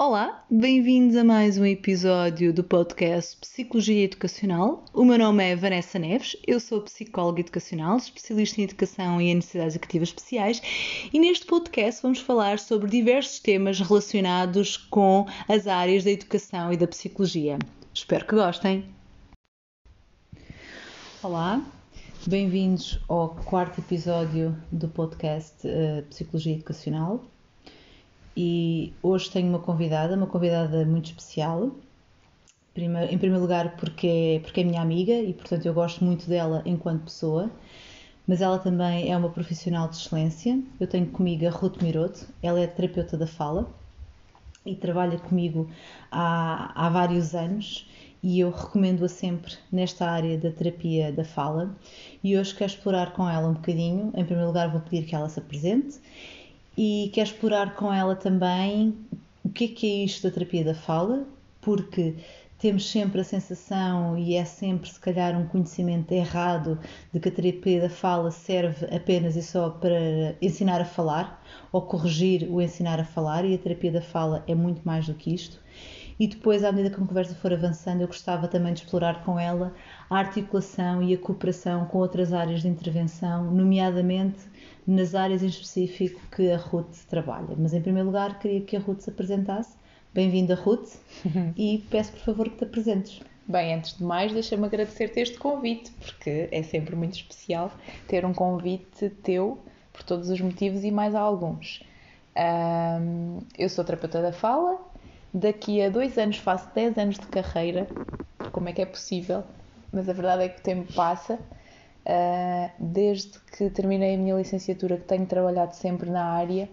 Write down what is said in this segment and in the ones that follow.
Olá, bem-vindos a mais um episódio do podcast Psicologia Educacional. O meu nome é Vanessa Neves, eu sou psicóloga educacional, especialista em educação e em necessidades educativas especiais, e neste podcast vamos falar sobre diversos temas relacionados com as áreas da educação e da psicologia. Espero que gostem. Olá, bem-vindos ao quarto episódio do podcast uh, Psicologia Educacional e hoje tenho uma convidada, uma convidada muito especial. Em primeiro lugar, porque é, porque é minha amiga e, portanto, eu gosto muito dela enquanto pessoa, mas ela também é uma profissional de excelência. Eu tenho comigo a Ruth Miroto, ela é terapeuta da fala e trabalha comigo há, há vários anos e eu recomendo-a sempre nesta área da terapia da fala. E hoje quero explorar com ela um bocadinho. Em primeiro lugar, vou pedir que ela se apresente e quero explorar com ela também o que é que é isto da terapia da fala, porque temos sempre a sensação, e é sempre se calhar um conhecimento errado, de que a terapia da fala serve apenas e só para ensinar a falar ou corrigir o ensinar a falar, e a terapia da fala é muito mais do que isto. E depois, à medida que a conversa for avançando, eu gostava também de explorar com ela a articulação e a cooperação com outras áreas de intervenção, nomeadamente nas áreas em específico que a Ruth trabalha. Mas em primeiro lugar queria que a Ruth se apresentasse. Bem-vinda, Ruth, e peço por favor que te apresentes. Bem, antes de mais, deixa-me agradecer-te este convite, porque é sempre muito especial ter um convite teu por todos os motivos e mais alguns. Um, eu sou terapeuta da fala, daqui a dois anos faço 10 anos de carreira. Como é que é possível? Mas a verdade é que o tempo passa Uh, desde que terminei a minha licenciatura que tenho trabalhado sempre na área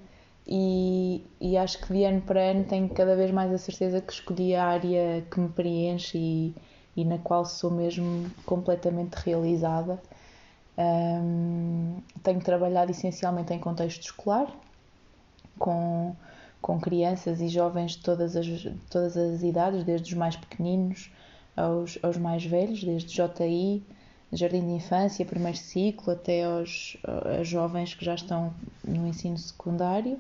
e, e, acho que de ano para ano tenho cada vez mais a certeza que escolhi a área que me preenche e, e na qual sou mesmo completamente realizada. Um, tenho trabalhado essencialmente em contexto escolar, com, com crianças e jovens de todas as, todas as idades, desde os mais pequeninos aos, aos mais velhos, desde JI, jardim de infância, primeiro ciclo, até aos, aos jovens que já estão no ensino secundário.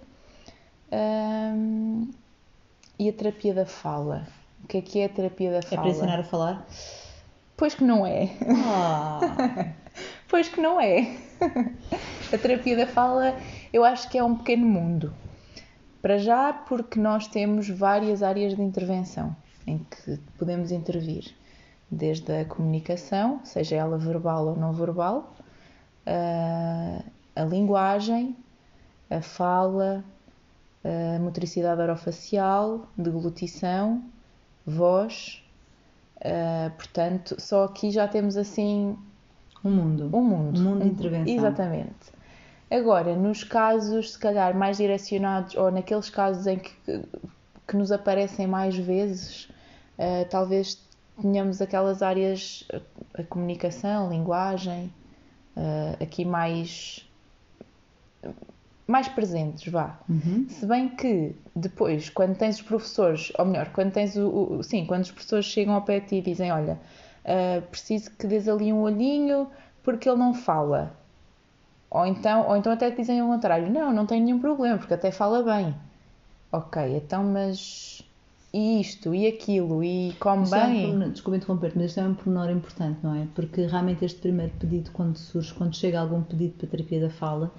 Um, e a terapia da fala. O que é que é a terapia da fala? É para ensinar a falar? Pois que não é. Ah. pois que não é. a terapia da fala eu acho que é um pequeno mundo. Para já, porque nós temos várias áreas de intervenção em que podemos intervir desde a comunicação, seja ela verbal ou não verbal, a linguagem, a fala, a motricidade orofacial, deglutição, voz. portanto, só aqui já temos assim um mundo. Um mundo. Um mundo de intervenção. Exatamente. Agora, nos casos, se calhar, mais direcionados, ou naqueles casos em que, que nos aparecem mais vezes, uh, talvez tínhamos aquelas áreas, a comunicação, a linguagem, uh, aqui mais mais presentes, vá. Uhum. Se bem que depois, quando tens os professores, ou melhor, quando tens o, o sim, quando os professores chegam ao pé de ti e dizem, olha, uh, preciso que dês ali um olhinho porque ele não fala. Ou então, ou então até te dizem ao contrário, não, não tem nenhum problema, porque até fala bem. Ok, então mas e isto e aquilo e come isto bem. É um, desculpa interromper mas isto é um pormenor importante, não é? Porque realmente este primeiro pedido, quando surge, quando chega algum pedido para terapia da fala,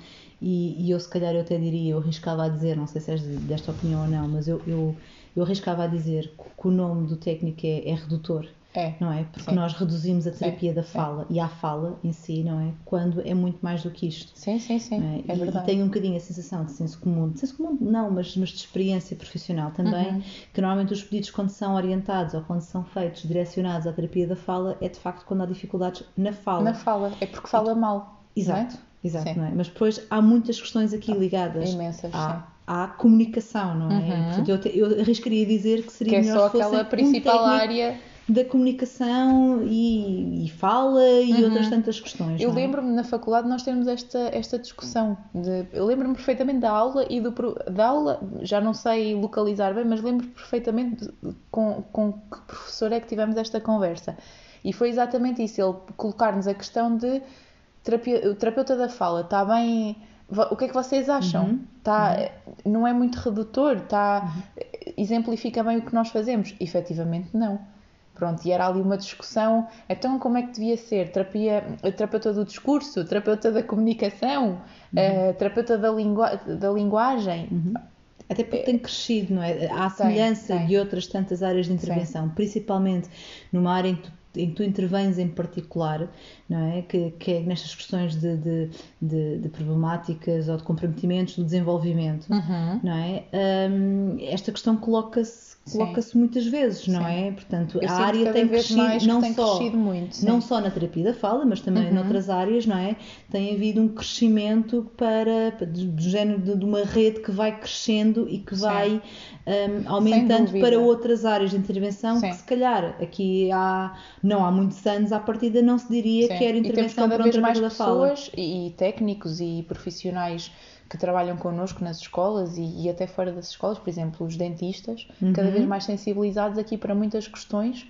e, e eu se calhar eu até diria, eu arriscava a dizer, não sei se és desta opinião ou não, mas eu, eu, eu arriscava a dizer que o nome do técnico é, é redutor. É. Não é? Porque sim. nós reduzimos a terapia sim, da fala sim. e à fala em si, não é? Quando é muito mais do que isto. Sim, sim, sim. É, é e, verdade. E tenho um bocadinho a sensação de senso comum, de senso comum não, mas, mas de experiência profissional também, uhum. que normalmente os pedidos quando são orientados ou quando são feitos direcionados à terapia da fala é de facto quando há dificuldades na fala. Na fala, é porque fala mal. Exato, é? exato, não é? Mas depois há muitas questões aqui ligadas. Imensas, à, à comunicação, não é? Uhum. Portanto, eu, eu arriscaria dizer que seria que é melhor só aquela principal um área da comunicação e, e fala e uhum. outras tantas questões. Eu é? lembro-me na faculdade nós temos esta, esta discussão. De, eu lembro-me perfeitamente da aula e do da aula, já não sei localizar bem, mas lembro perfeitamente com, com que professor é que tivemos esta conversa. E foi exatamente isso, ele colocar-nos a questão de terapia, o terapeuta da fala está bem. O que é que vocês acham? Uhum. Tá, uhum. Não é muito redutor? Está. Uhum exemplifica bem o que nós fazemos. Efetivamente, não. Pronto, e era ali uma discussão, então como é que devia ser? Terapia, terapeuta do discurso, terapeuta da comunicação, uhum. uh, terapeuta da, lingua, da linguagem. Uhum. Até porque tem crescido, não é? Há semelhança tem, tem. de outras tantas áreas de intervenção, principalmente numa área em que tu em que tu intervens em particular, não é? Que, que é nestas questões de, de, de, de, problemáticas ou de comprometimentos do desenvolvimento, uhum. não é? Um, esta questão coloca-se coloca-se muitas vezes, não Sim. é? Portanto, Eu a área tem crescido não tem só crescido muito, não só na terapia da fala, mas também uhum. noutras áreas, não é? Tem havido um crescimento para, do género de, de uma rede que vai crescendo e que Sim. vai um, aumentando para outras áreas de intervenção que se calhar aqui há não há muitos anos à partida não se diria que era intervenção e temos cada vez mais pessoas e, e técnicos e profissionais que trabalham connosco nas escolas e, e, até fora das escolas, por exemplo, os dentistas, uhum. cada vez mais sensibilizados aqui para muitas questões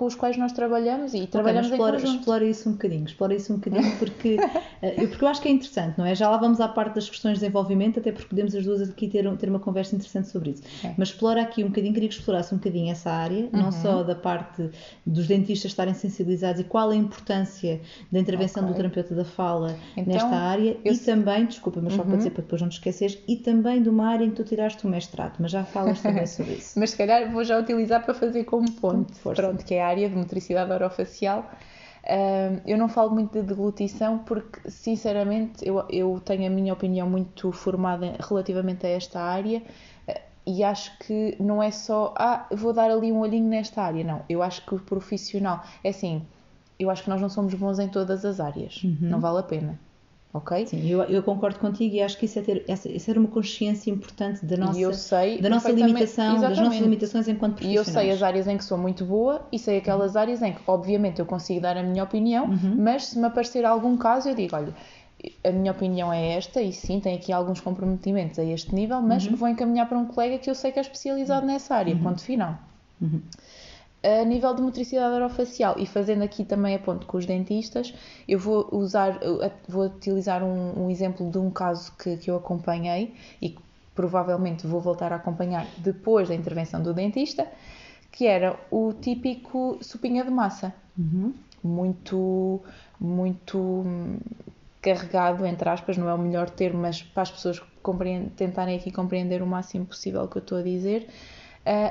com os quais nós trabalhamos e trabalhamos okay, explora. Explora isso um bocadinho, explora isso um bocadinho porque, eh, porque eu acho que é interessante, não é? Já lá vamos à parte das questões de desenvolvimento, até porque podemos as duas aqui ter, ter uma conversa interessante sobre isso. É. Mas explora aqui um bocadinho, queria que explorasse um bocadinho essa área, uhum. não só da parte dos dentistas estarem sensibilizados e qual a importância da intervenção okay. do terapeuta da fala então, nesta área e também, desculpa, mas só uhum. para dizer para depois não te esqueceres, e também de uma área em que tu tiraste o mestrado, mas já falas também sobre isso. mas se calhar vou já utilizar para fazer como ponto, Pronto, que é a área de motricidade orofacial. eu não falo muito de deglutição porque, sinceramente, eu, eu tenho a minha opinião muito formada relativamente a esta área eh, e acho que não é só, ah, vou dar ali um olhinho nesta área. Não, eu acho que o profissional, é assim, eu acho que nós não somos bons em todas as áreas, uhum. não vale a pena ok? Sim, eu, eu, concordo contigo e acho que isso é ter, essa, isso era uma consciência importante da nossa, sei, da nossa limitação, exatamente. das nossas limitações enquanto profissionais. E eu sei as áreas em que sou muito boa e sei aquelas uhum. áreas em que, obviamente, eu consigo dar a minha opinião, uhum. mas se me aparecer algum caso, eu digo, olha, a minha opinião é esta e sim, tem aqui alguns comprometimentos a este nível, mas uhum. vou encaminhar para um colega que eu sei que é especializado uhum. nessa área, uhum. ponto final. A nível de motricidade orofacial e fazendo aqui também a ponto com os dentistas, eu vou usar, vou utilizar um, um exemplo de um caso que, que eu acompanhei e que provavelmente vou voltar a acompanhar depois da intervenção do dentista, que era o típico supinha de massa. Uhum. Muito, muito carregado, entre aspas, não é o melhor termo, mas para as pessoas tentarem aqui compreender o máximo possível o que eu estou a dizer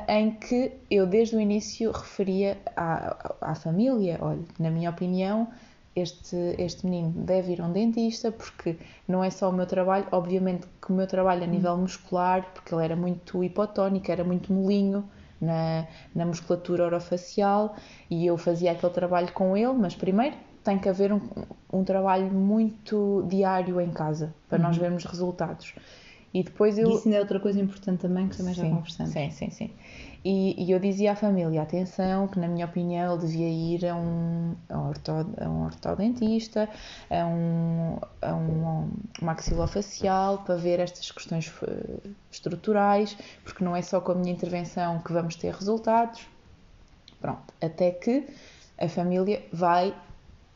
em que eu desde o início referia à, à família, olha, na minha opinião, este, este menino deve ir a um dentista porque não é só o meu trabalho, obviamente que o meu trabalho a hum. nível muscular, porque ele era muito hipotónico, era muito molinho na, na musculatura orofacial e eu fazia aquele trabalho com ele, mas primeiro tem que haver um, um trabalho muito diário em casa para uhum. nós vermos resultados. E depois eu. Isso ainda é outra coisa importante também que também sim, já conversamos. Sim, sim, sim. E, e, eu dizia à família: atenção, que na minha opinião ele devia ir a um, a um, ortodentista, a um, a um maxilofacial, para ver estas questões eh, estruturais, porque não é só com a minha intervenção que vamos ter resultados. Pronto, até que a família vai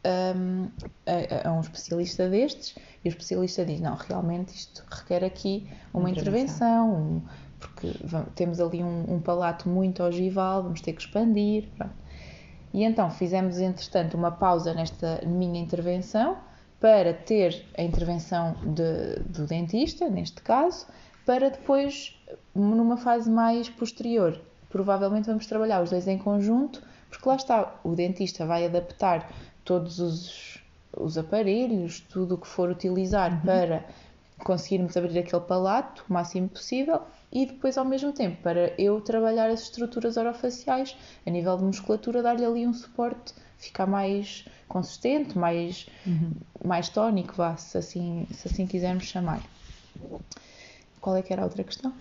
um, a, a, um especialista destes e o especialista diz: não, realmente isto requer aqui uma, intervenção, intervenção um, porque vamos, temos ali um, um, palato muito ogival, vamos ter que expandir. Pronto. E então fizemos, entretanto, uma pausa nesta minha intervenção para ter a intervenção de, do dentista, neste caso, para depois, numa fase mais posterior, provavelmente vamos trabalhar os dois em conjunto, porque lá está, o dentista vai adaptar todos os, os aparelhos, tudo o que for utilizar uhum. para conseguirmos abrir aquele palato o máximo possível e depois ao mesmo tempo para eu trabalhar as estruturas orofaciais a nível de musculatura dar-lhe ali um suporte ficar mais consistente mais uhum. mais tónico vá se assim se assim quisermos chamar qual é que era a outra questão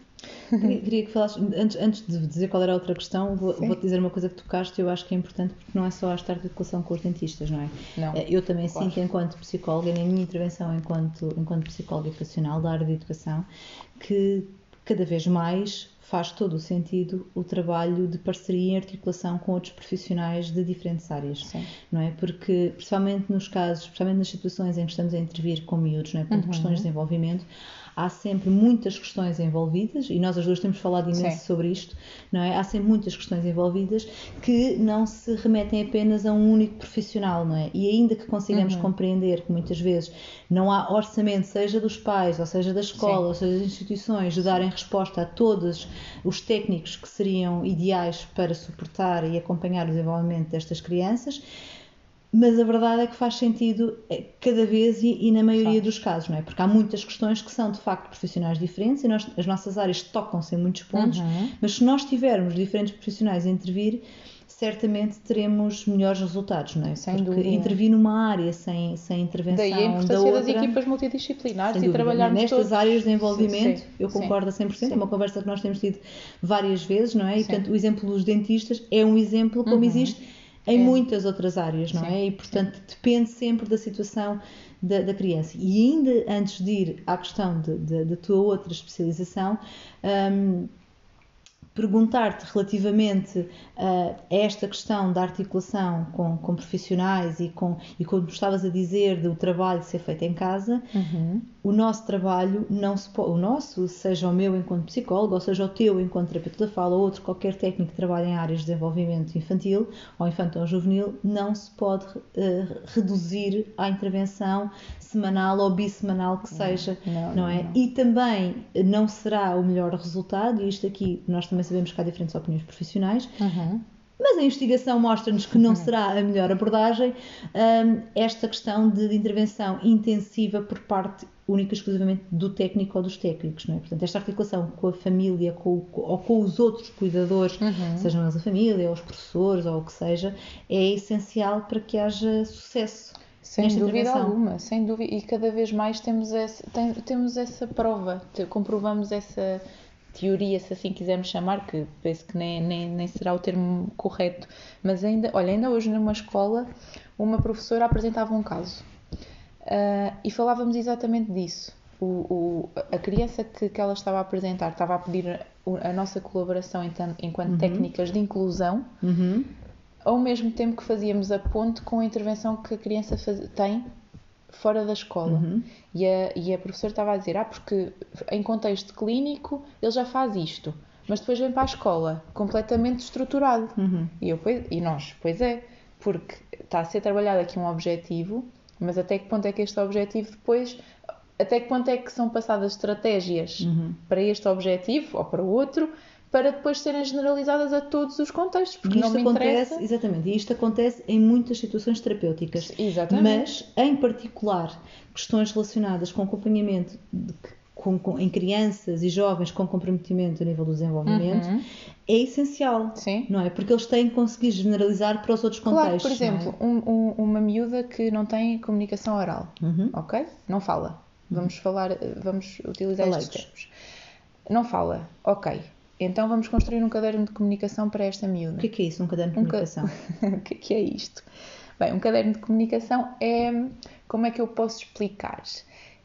Queria que falasses, antes, antes de dizer qual era a outra questão, vou, vou dizer uma coisa que tocaste e eu acho que é importante porque não é só a educação com os dentistas, não é? Não. Eh, eu também claro. sinto, enquanto psicóloga, na minha intervenção enquanto, enquanto psicóloga educacional da área de educação, que cada vez mais faz todo o sentido o trabalho de parceria e articulação com outros profissionais de diferentes áreas, Sim. não é? Porque, principalmente nos casos, especialmente nas situações em que estamos a intervir com miúdos, não é? Portanto, Uhum. questões de desenvolvimento, há sempre muitas questões envolvidas e nós as duas temos falado imenso Sim. sobre isto, não é? Há sempre muitas questões envolvidas que não se remetem apenas a um único profissional, não é? E ainda que consigamos Uhum. compreender que muitas vezes não há orçamento, seja dos pais, ou seja da escola, Sim. ou seja das instituições, de darem resposta a todos os técnicos que seriam ideais para suportar e acompanhar o desenvolvimento destas crianças, mas a verdade é que faz sentido eh, cada vez e, e na maioria dos casos, não é? Porque há muitas questões que são de facto profissionais diferentes e nós- as nossas áreas tocam-se em muitos pontos, Uhum. mas se nós tivermos diferentes profissionais a intervir, certamente teremos melhores resultados, não é? Sem Porque dúvida. intervir numa área sem, sem intervenção Daí a da importância das outra... equipas multidisciplinares e dúvida. trabalharmos Nestas todos. áreas de desenvolvimento, Sim, eu sim, concordo a 100%, sim. é uma conversa que nós temos tido várias vezes, não é? E, Sim. portanto, o exemplo dos dentistas é um exemplo como Uhum. existe em É. muitas outras áreas, não Sim, é? E, portanto, depende sempre da situação da, da criança. E ainda antes de ir à questão da tua outra especialização, hum, perguntar-te relativamente ah, a esta questão da articulação com, com profissionais e com, e como estavas a dizer do trabalho ser feito em casa, Uhum. o nosso trabalho não se pode, o nosso, seja o meu enquanto psicólogo, ou seja o teu enquanto terapeuta da fala, ou outro qualquer técnico que trabalha em áreas de desenvolvimento infantil ou infantil ou juvenil, não se pode eh, reduzir à intervenção semanal ou bissemanal que seja, Não, não, é? não. E também eh, não será o melhor resultado, e isto aqui nós também sabemos que há diferentes opiniões profissionais, Uhum. mas a investigação mostra-nos que não será a melhor abordagem hum, esta questão de intervenção intensiva por parte única e exclusivamente do técnico ou dos técnicos, não é? Portanto, esta articulação com a família com, ou com os outros cuidadores, Uhum. sejam eles a família, ou os professores, ou o que seja, é essencial para que haja sucesso. Sem dúvida alguma, sem dúvida. E cada vez mais temos, esse, tem- temos essa prova, comprovamos essa teoria, se assim quisermos chamar, que penso que nem, nem, nem será o termo correto, mas ainda, olha, ainda hoje numa escola, uma professora apresentava um caso ah, e falávamos exatamente disso. O, o- a criança que, que ela estava a apresentar estava a pedir a, a nossa colaboração então, enquanto técnicas de inclusão, Uhum. ao mesmo tempo que fazíamos a ponte com a intervenção que a criança faz- tem fora da escola. Uhum. E, a, e a professora estava a dizer: Ah, porque em contexto clínico ele já faz isto, mas depois vem para a escola completamente estruturado. Uhum. E, eu, pois, e nós, pois é, porque está a ser trabalhado aqui um objetivo, mas até que ponto é que este objetivo depois. Até que ponto é que são passadas estratégias Uhum. para este objetivo ou para o outro, para depois serem generalizadas a todos os contextos? Porque não isto acontece, interessa. exatamente, e isto acontece em muitas situações terapêuticas. Exatamente. Mas, em particular, questões relacionadas com acompanhamento de- com- com- em crianças e jovens com comprometimento a nível do desenvolvimento Uhum. é essencial, Sim. não é? Porque eles têm que conseguir generalizar para os outros Claro, contextos. por é? exemplo, um- um- uma miúda que não tem comunicação oral, Uhum. ok? Não fala. Vamos falar, vamos utilizar estes Faleiros. termos. Não fala, ok. Então vamos construir um caderno de comunicação para esta miúda. O que é que é isso, um caderno de Um ca- comunicação? o que é que é isto? Bem, um caderno de comunicação é, como é que eu posso explicar?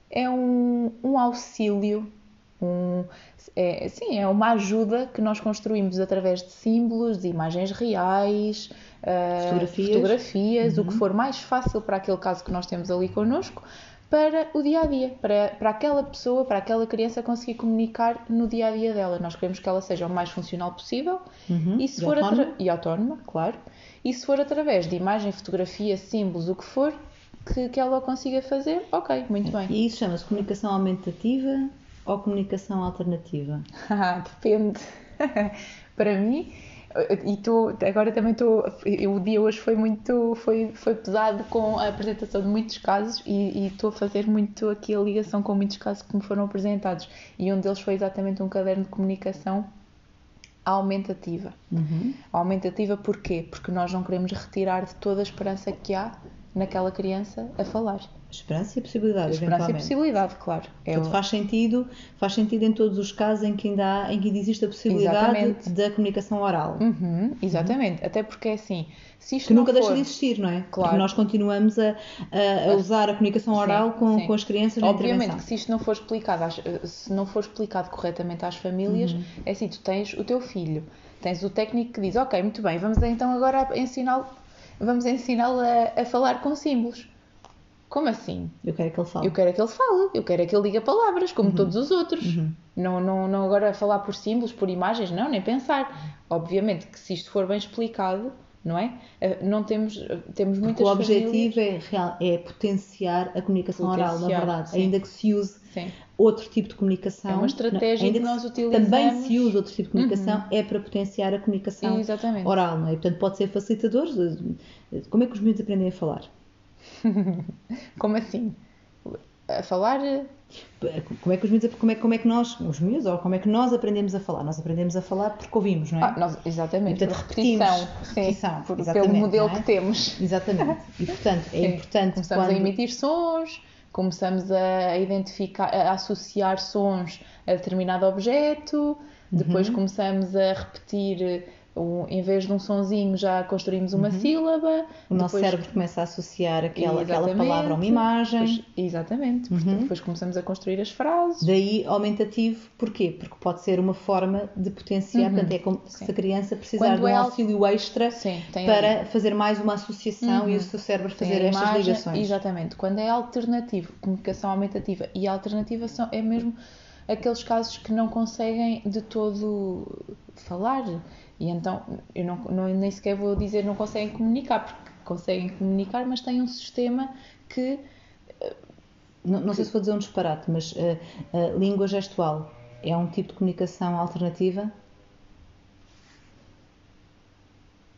É um, um auxílio, um, é, sim, é uma ajuda que nós construímos através de símbolos, de imagens reais, ah, Fotografias. fotografias, o Uhum. que for mais fácil para aquele caso que nós temos ali connosco, para o dia a dia, para, para aquela pessoa, para aquela criança conseguir comunicar no dia a dia dela. Nós queremos que ela seja o mais funcional possível Uhum. e se for autónoma? e autónoma, claro. E se for através de imagem, fotografia, símbolos, o que for, que, que ela o consiga fazer, ok, muito bem. E isso chama-se comunicação aumentativa ou comunicação alternativa? Depende. Para mim, e tô, agora também estou. O dia hoje foi muito. Foi, foi pesado com a apresentação de muitos casos e e estou a fazer muito aqui a ligação com muitos casos que me foram apresentados. E um deles foi exatamente um caderno de comunicação aumentativa. Uhum. Aumentativa porquê? Porque nós não queremos retirar de toda a esperança que há naquela criança a falar. Esperança e possibilidade, Esperança e possibilidade, claro. É Portanto, o- faz sentido, faz sentido em todos os casos em que ainda, há, em que ainda existe a possibilidade Exatamente. da comunicação oral. Uhum, exatamente. Até porque é assim, se isto Que nunca deixa for... de existir, não é? Claro. Porque nós continuamos a, a- a usar a comunicação Sim, oral com, sim. com as crianças na Obviamente que se isto não for explicado, às- se não for explicado corretamente às famílias, Uhum. é assim, tu tens o teu filho, tens o técnico que diz, ok, muito bem, vamos então agora ensiná-lo, vamos ensiná-lo a, a falar com símbolos. Como assim? Eu quero que ele fale. Eu quero é que ele fale, eu quero é que ele diga palavras, Uhum. como todos os outros. Não, não, não agora falar por símbolos, por imagens, não, nem pensar. Obviamente que se isto for bem explicado, não é? Eh, Não temos, eh, temos Porque muitas o objetivo famílias- é, real, é potenciar a comunicação oral, na Potenciar, verdade. sim. Ainda que se use Sim. outro tipo de comunicação. É uma estratégia ainda que nós utilizamos. Uhum. Também se usa outro tipo de comunicação, é para potenciar a comunicação Exatamente. oral, não é? Portanto, pode ser facilitador. de- Como é que os miúdos aprendem a falar? Como assim? A falar. Como é que os miúdos, como é, como é que nós, os miúdos, ou como é que nós aprendemos a falar? Nós aprendemos a falar porque ouvimos, não é? Ah, nós, exatamente, Portanto, por repetição. repetimos. Repetição, por- pelo modelo é? que temos. Exatamente. E portanto, é Sim. importante Começamos quando... a emitir sons, começamos a identificar, a associar sons a determinado objeto, depois começamos a repetir, um- em vez de um sonzinho, já construímos uma sílaba. O nosso depois- cérebro começa a associar aquela, aquela palavra a uma imagem. Depois- exatamente. Portanto, depois começamos a construir as frases. Daí aumentativo, porquê? Porque pode ser uma forma de potenciar, portanto, é como Sim. se a criança precisar Quando de um é al- auxílio extra Sim, para fazer mais uma associação e o seu cérebro fazer a estas imagem- ligações. Exatamente. Quando é alternativo, comunicação aumentativa e alternativa são, é mesmo aqueles casos que não conseguem de todo falar. E então, eu não, não- nem sequer vou dizer não conseguem comunicar, porque conseguem comunicar, mas têm um sistema que. Não, não sei se vou dizer um disparate, mas eh, a língua gestual é um tipo de comunicação alternativa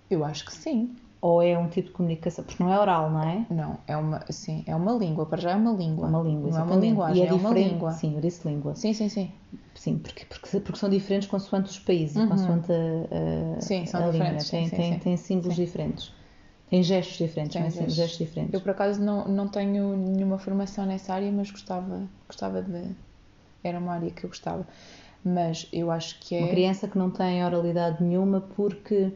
Eu acho que sim. Ou é um tipo de comunicação, porque não é oral, não é? Não, é uma, sim, é uma língua, para já é uma língua. Uma língua, Não é uma linguagem, e é, é, uma língua. Sim, eu disse língua. Sim, sim, sim. Sim, porque, porque, porque são diferentes consoante os países e consoante a, a, Uhum. Sim, são a língua. diferentes, Tem, sim, sim, tem, sim. tem símbolos diferentes. Tem gestos diferentes, Tem é? Sim, gestos. gestos diferentes. Eu, por acaso, não, não tenho nenhuma formação nessa área, mas gostava, gostava de. Era uma área que eu gostava. Mas eu acho que é. Uma criança que não tem oralidade nenhuma porque,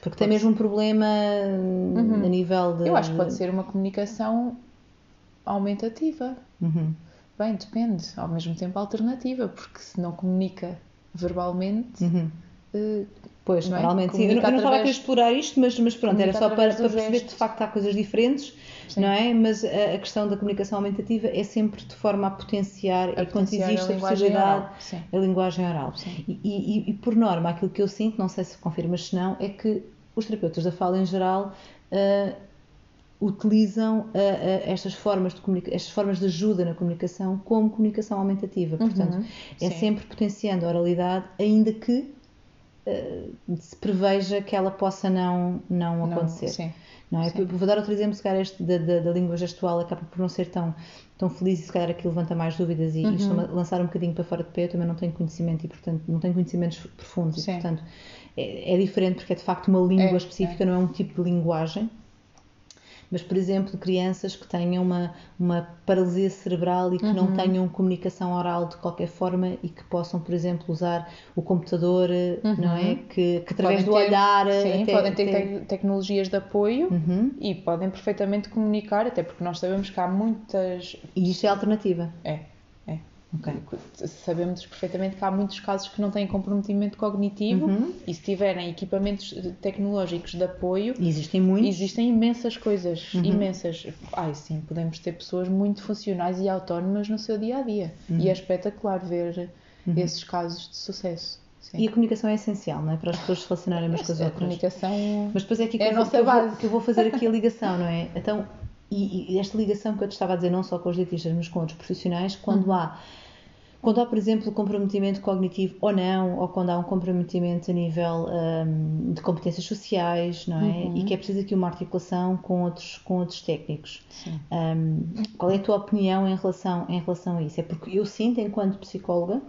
porque tem mesmo um problema hum, a nível de. Uhum. Eu acho que pode ser uma comunicação aumentativa. Uhum. Bem, depende. Ao mesmo tempo, alternativa, porque se não comunica verbalmente. Uhum. Pois, Não é? normalmente sim. Eu, eu não estava a querer através- explorar isto, mas, mas pronto, era só para, para perceber que de facto há coisas diferentes, Sim. não é? Mas a, a questão da comunicação aumentativa é sempre de forma a potenciar, e quando existe a a, possibilidade, a linguagem oral. E, e- e por norma, aquilo que eu sinto, não sei se confirmas se não, é que os terapeutas da fala em geral ah, utilizam ah, ah, estas formas de estas formas de ajuda na comunicação como comunicação aumentativa. Portanto, é Uhum. sim. sempre potenciando a oralidade, ainda que se preveja que ela possa não, não Não, acontecer. sim. Não é? Sim. Vou dar outro exemplo, se calhar este da, da, da língua gestual acaba por não ser tão, tão feliz e se calhar aqui levanta mais dúvidas e Uhum. isto me lançar um bocadinho para fora de pé, eu também não tenho conhecimento e portanto não tenho conhecimentos profundos Sim. e portanto é, é diferente porque é de facto uma língua É, específica, não é um tipo de linguagem. Mas, por exemplo, crianças que tenham uma, uma paralisia cerebral e que Uhum. não tenham comunicação oral de qualquer forma e que possam, por exemplo, usar o computador, não é? Que, que através Uhum. Podem do ter- olhar. Sim, até- podem ter tecnologias de apoio Uhum. e podem perfeitamente comunicar, até porque nós sabemos que há muitas. E isto é alternativa. É, é. Ok. Sabemos perfeitamente que há muitos casos que não têm comprometimento cognitivo Uhum. e se tiverem equipamentos tecnológicos de apoio, E existem muitos. existem imensas coisas, Uhum. imensas. Ai, sim, podemos ter pessoas muito funcionais e autónomas no seu dia a dia. E é espetacular ver esses casos de sucesso. Sim. Uhum. E a comunicação é essencial, não é? Para as pessoas se relacionarem umas com as a outras. comunicação. Mas depois é aqui que, É a eu, vou, nossa que, eu vou, base. que eu vou fazer aqui a ligação, não é? Então, e, e esta ligação que eu te estava a dizer, não só com os dentistas, mas com outros profissionais, quando Uhum. há. Quando há, por exemplo, comprometimento cognitivo ou não, ou quando há um comprometimento a nível hum, de competências sociais, não é? Uhum. E que é preciso aqui uma articulação com outros, com outros técnicos. Hum, qual é a tua opinião em relação, em relação a isso? É porque eu sinto, enquanto psicóloga,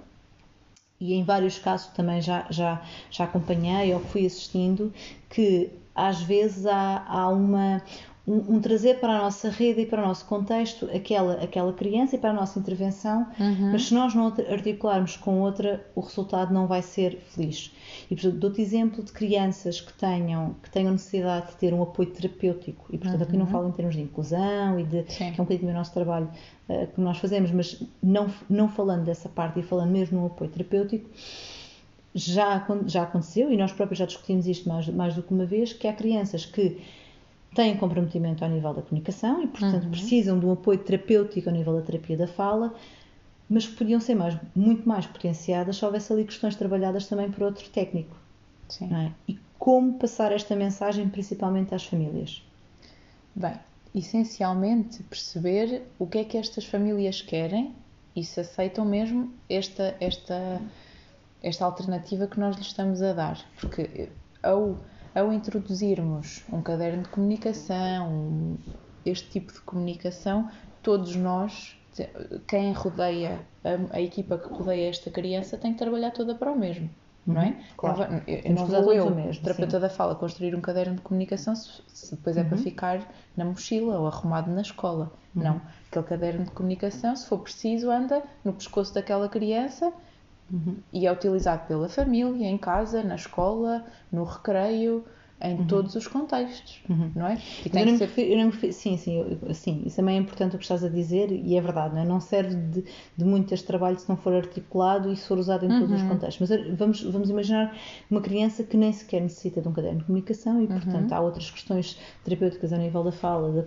e em vários casos também já, já, já acompanhei ou fui assistindo, que às vezes há, há uma, um, um trazer para a nossa rede e para o nosso contexto aquela, aquela criança e para a nossa intervenção, Uhum. mas se nós não articularmos com outra, o resultado não vai ser feliz. E, portanto, dou-te exemplo de crianças que tenham, que tenham necessidade de ter um apoio terapêutico, e, portanto, aqui não Uhum. falo em termos de inclusão e de, Sim. que é um bocadinho o nosso trabalho eh, que nós fazemos, mas não, não falando dessa parte e falando mesmo no apoio terapêutico, já, já aconteceu, e nós próprios já discutimos isto mais, mais do que uma vez, que há crianças que têm comprometimento ao nível da comunicação e, portanto, Uhum. precisam de um apoio terapêutico ao nível da terapia da fala, mas que podiam ser mais, muito mais potenciadas se houvesse ali questões trabalhadas também por outro técnico. Sim. é? E como passar esta mensagem principalmente às famílias? Bem, essencialmente perceber o que é que estas famílias querem e se aceitam mesmo esta, esta, esta alternativa que nós lhes estamos a dar. Porque ao, ao introduzirmos um caderno de comunicação, este tipo de comunicação, todos nós, quem rodeia, a, a equipa que rodeia esta criança, tem que trabalhar toda para o mesmo. Não é? Uhum, claro. Não eu- não vou eu, mesmo, terapeuta sim. da fala, construir um caderno de comunicação se, se depois é para Uhum. ficar na mochila ou arrumado na escola. Uhum. Não. Aquele caderno de comunicação, se for preciso, anda no pescoço daquela criança Uhum. e é utilizado pela família, em casa, na escola, no recreio, em todos os contextos, Uhum. não é? E Mas eu tem não ser refiro- eu não refiro- sim, sim, eu- sim, isso também é importante o que estás a dizer e é verdade, não, é? não serve de, de muito este trabalho se não for articulado e se for usado em todos os Uhum. contextos. Mas vamos, vamos imaginar uma criança que nem sequer necessita de um caderno de comunicação e, Uhum. portanto, há outras questões terapêuticas a nível da fala da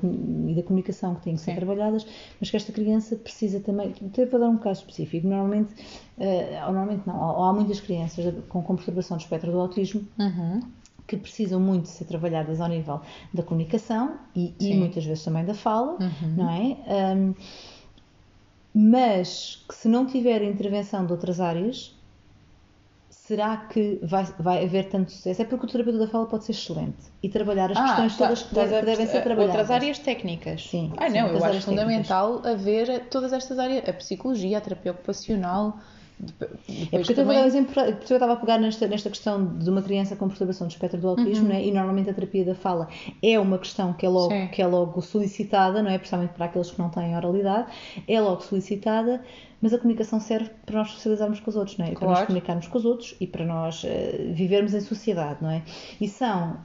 e da comunicação que têm que ser Sim. trabalhadas, mas que esta criança precisa também. Até vou dar um caso específico. Normalmente, ou normalmente não, ou há muitas crianças com, com perturbação do espectro do autismo Uhum. Que precisam muito de ser trabalhadas ao nível da comunicação e, e Sim. muitas vezes também da fala, Uhum. não é? Um, mas que se não tiver intervenção de outras áreas, será que vai, vai haver tanto sucesso? É porque o terapeuta da fala pode ser excelente e trabalhar as questões tá- todas que, deve- a que devem ser perce- trabalhadas. Outras áreas técnicas. Sim, Ah, sim, não, eu acho fundamental haver todas estas áreas, a psicologia, a terapia ocupacional. É porque eu vou dar um também... exemplo, eu estava a pegar nesta, nesta questão de uma criança com perturbação do espectro do autismo, Uhum. né? e normalmente a terapia da fala é uma questão que é, logo, Sim. que é logo solicitada, não é? Principalmente para aqueles que não têm oralidade, é logo solicitada, mas a comunicação serve para nós socializarmos com os outros, não é? E Para nós Claro. comunicarmos com os outros e para nós eh, vivermos em sociedade, não é? E são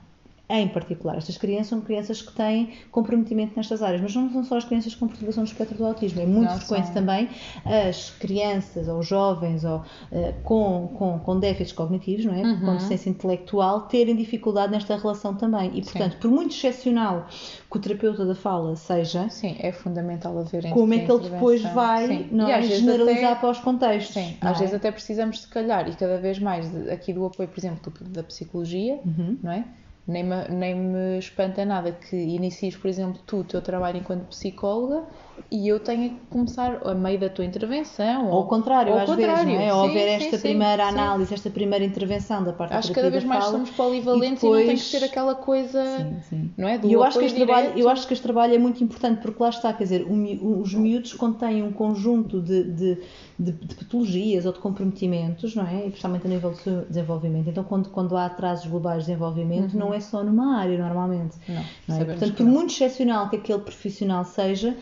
em particular, estas crianças são crianças que têm comprometimento nestas áreas, mas não são só as crianças com perturbação do espectro do autismo, é muito Não, frequente são- também as crianças ou jovens ou, eh, com, com, com déficits cognitivos, não é? Uhum. com deficiência intelectual, terem dificuldade nesta relação também. E, portanto, por muito excepcional que o terapeuta da fala seja, Sim, é fundamental haver como é que ele depois vai Sim. não é, generalizar até- para os contextos? Sim, às é? vezes até precisamos, se calhar, e cada vez mais de- aqui do apoio, por exemplo, do- da psicologia, Uhum. não é? Nem me, nem me espanta nada que inicies, por exemplo, tu o teu trabalho enquanto psicóloga e eu tenha que começar a meio da tua intervenção. Ou ao contrário, ou às contrário. vezes, não é? Ou Sim, sim, esta sim, primeira sim. análise, esta primeira intervenção da parte Acho que cada vez mais fala, somos polivalentes e, não tem que ser depois- aquela coisa, Sim, sim. não é? Do E eu acho, que este trabalho, eu acho que este trabalho é muito importante porque lá está, quer dizer, os miúdos contêm um conjunto de, de, de, de patologias ou de comprometimentos, não é? E principalmente a nível do seu desenvolvimento. Então, quando, quando há atrasos globais de desenvolvimento, não é só numa área, normalmente. Não, não é? Uhum. Portanto, por muito excepcional que aquele profissional seja,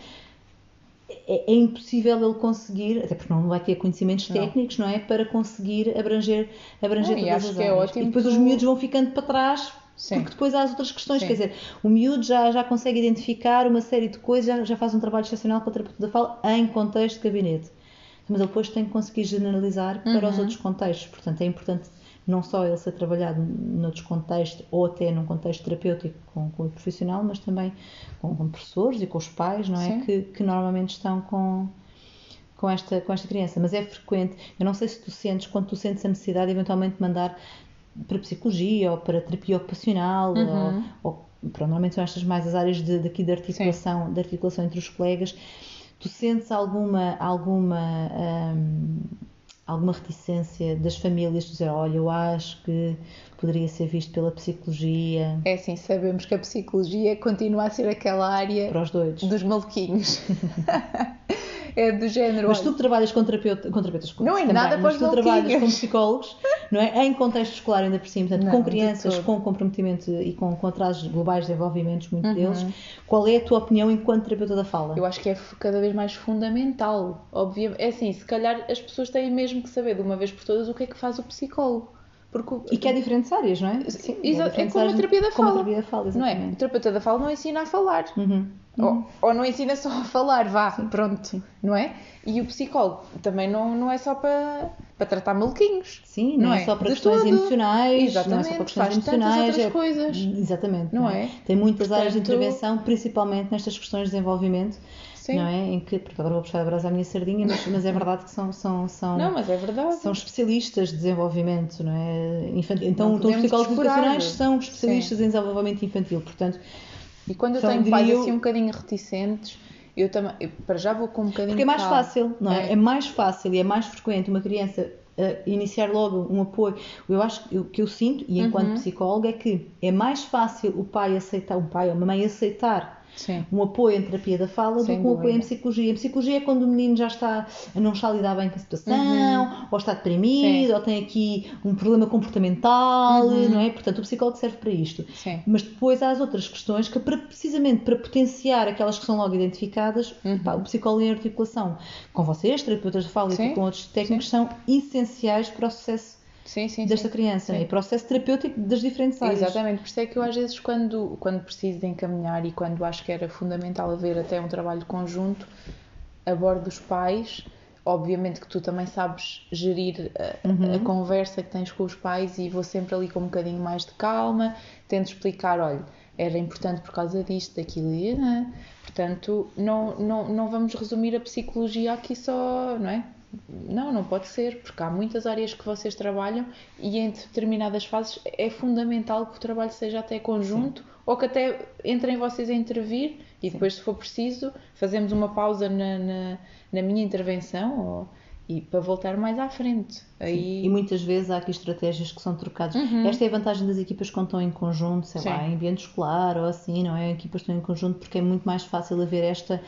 é, é impossível ele conseguir, até porque não vai ter conhecimentos Não. técnicos, não é? Para conseguir abranger, abranger Não, todas as é E depois tu- os miúdos vão ficando para trás Sim. porque depois há as outras questões, Sim. quer dizer, o miúdo já, já consegue identificar uma série de coisas, já, já faz um trabalho excepcional com a terapeuta da fala em contexto de gabinete. Mas ele depois tem que conseguir generalizar para os Uhum. outros contextos. Portanto, é importante não só ele ser trabalhado noutros contextos ou até num contexto terapêutico com, com o profissional, mas também com, com professores e com os pais, não é? Sim. Que, que normalmente estão com, com, esta, com esta criança. Mas é frequente, eu não sei se tu sentes, quando tu sentes a necessidade de eventualmente mandar para psicologia ou para terapia ocupacional Uhum. ou, ou pronto, normalmente são estas mais as áreas de, daqui de articulação, de articulação entre os colegas. Tu sentes alguma alguma hum, alguma reticência das famílias de dizer, olha, eu acho que poderia ser visto pela psicologia É assim, sabemos que a psicologia continua a ser aquela área para os doidos. dos maluquinhos. É do género. Mas olha, tu que trabalhas com, terapeuta, com terapeutas com Não é também, nada mas tu trabalhas com psicólogos, não é? Em contexto escolar ainda por cima, portanto, Não, com crianças, com comprometimento e com, com atrasos globais de desenvolvimentos, muitos Uhum. deles. Qual é a tua opinião enquanto terapeuta da fala? Eu acho que é cada vez mais fundamental. Obviamente. É assim, se calhar as pessoas têm mesmo que saber de uma vez por todas o que é que faz o psicólogo. Porque E que é diferentes áreas, não é? Sim, é é como a terapia da como a fala. terapia da fala, não é? exatamente. O terapeuta da fala não ensina a falar. Uhum. Ou, ou não ensina só a falar, vá, pronto, não é? E o psicólogo também não, não é só para, para tratar maluquinhos. Sim, não, Não é, é? só para questões emocionais, não é Exatamente, só para questões emocionais. outras é- coisas. Exatamente. Não é? Tem muitas áreas de Portanto- intervenção, principalmente nestas questões de desenvolvimento, Sim. não é? Em que, porque agora vou puxar a brasa à minha sardinha, mas, mas é verdade que são, são, são, Não, mas é verdade. são especialistas de desenvolvimento, não é? Infantil. Então, Não então os psicólogos descurar. educacionais são especialistas em desenvolvimento infantil, portanto, E quando eu tenho diria pais eu- assim um bocadinho reticentes, eu também, eu para já vou com um bocadinho Porque é mais calma. fácil, não é? É. É mais fácil e é mais frequente uma criança eh, iniciar logo um apoio. Eu acho que o que eu sinto, e enquanto Uhum. psicóloga, é que é mais fácil o pai aceitar, o pai ou a mãe aceitar Sim. um apoio em terapia da fala Sem do que um apoio em psicologia. Em psicologia é quando o menino já está, não está a lidar bem com a situação, Uhum. ou está deprimido, Sim. ou tem aqui um problema comportamental, Uhum. não é? Portanto, o psicólogo serve para isto. Sim. Mas depois há as outras questões que, para- precisamente para potenciar aquelas que são logo identificadas, Uhum. pá, o psicólogo em articulação com vocês, terapeutas de fala e com outros técnicos, são essenciais para o sucesso Sim, sim, desta sim. criança Sim. e para o processo terapêutico das diferentes áreas. Exatamente, por isso é que eu às vezes quando, quando preciso de encaminhar e quando acho que era fundamental haver até um trabalho conjunto, abordo os pais, obviamente que tu também sabes gerir a, Uhum. a conversa que tens com os pais e vou sempre ali com um bocadinho mais de calma, tento explicar, olha, era importante por causa disto, daquilo e né? portanto não, não, não vamos resumir a psicologia aqui só, não é? Não, não pode ser, porque há muitas áreas que vocês trabalham e em determinadas fases é fundamental que o trabalho seja até conjunto ou que até entrem vocês a intervir e depois, se for preciso, fazemos uma pausa na, na, na minha intervenção ou, e para voltar mais à frente. Aí, E muitas vezes há aqui estratégias que são trocadas. Uhum. Esta é a vantagem das equipas quando estão em conjunto, sei Sim. lá, em ambiente escolar ou assim, não é? Equipas que estão em conjunto porque é muito mais fácil haver esta,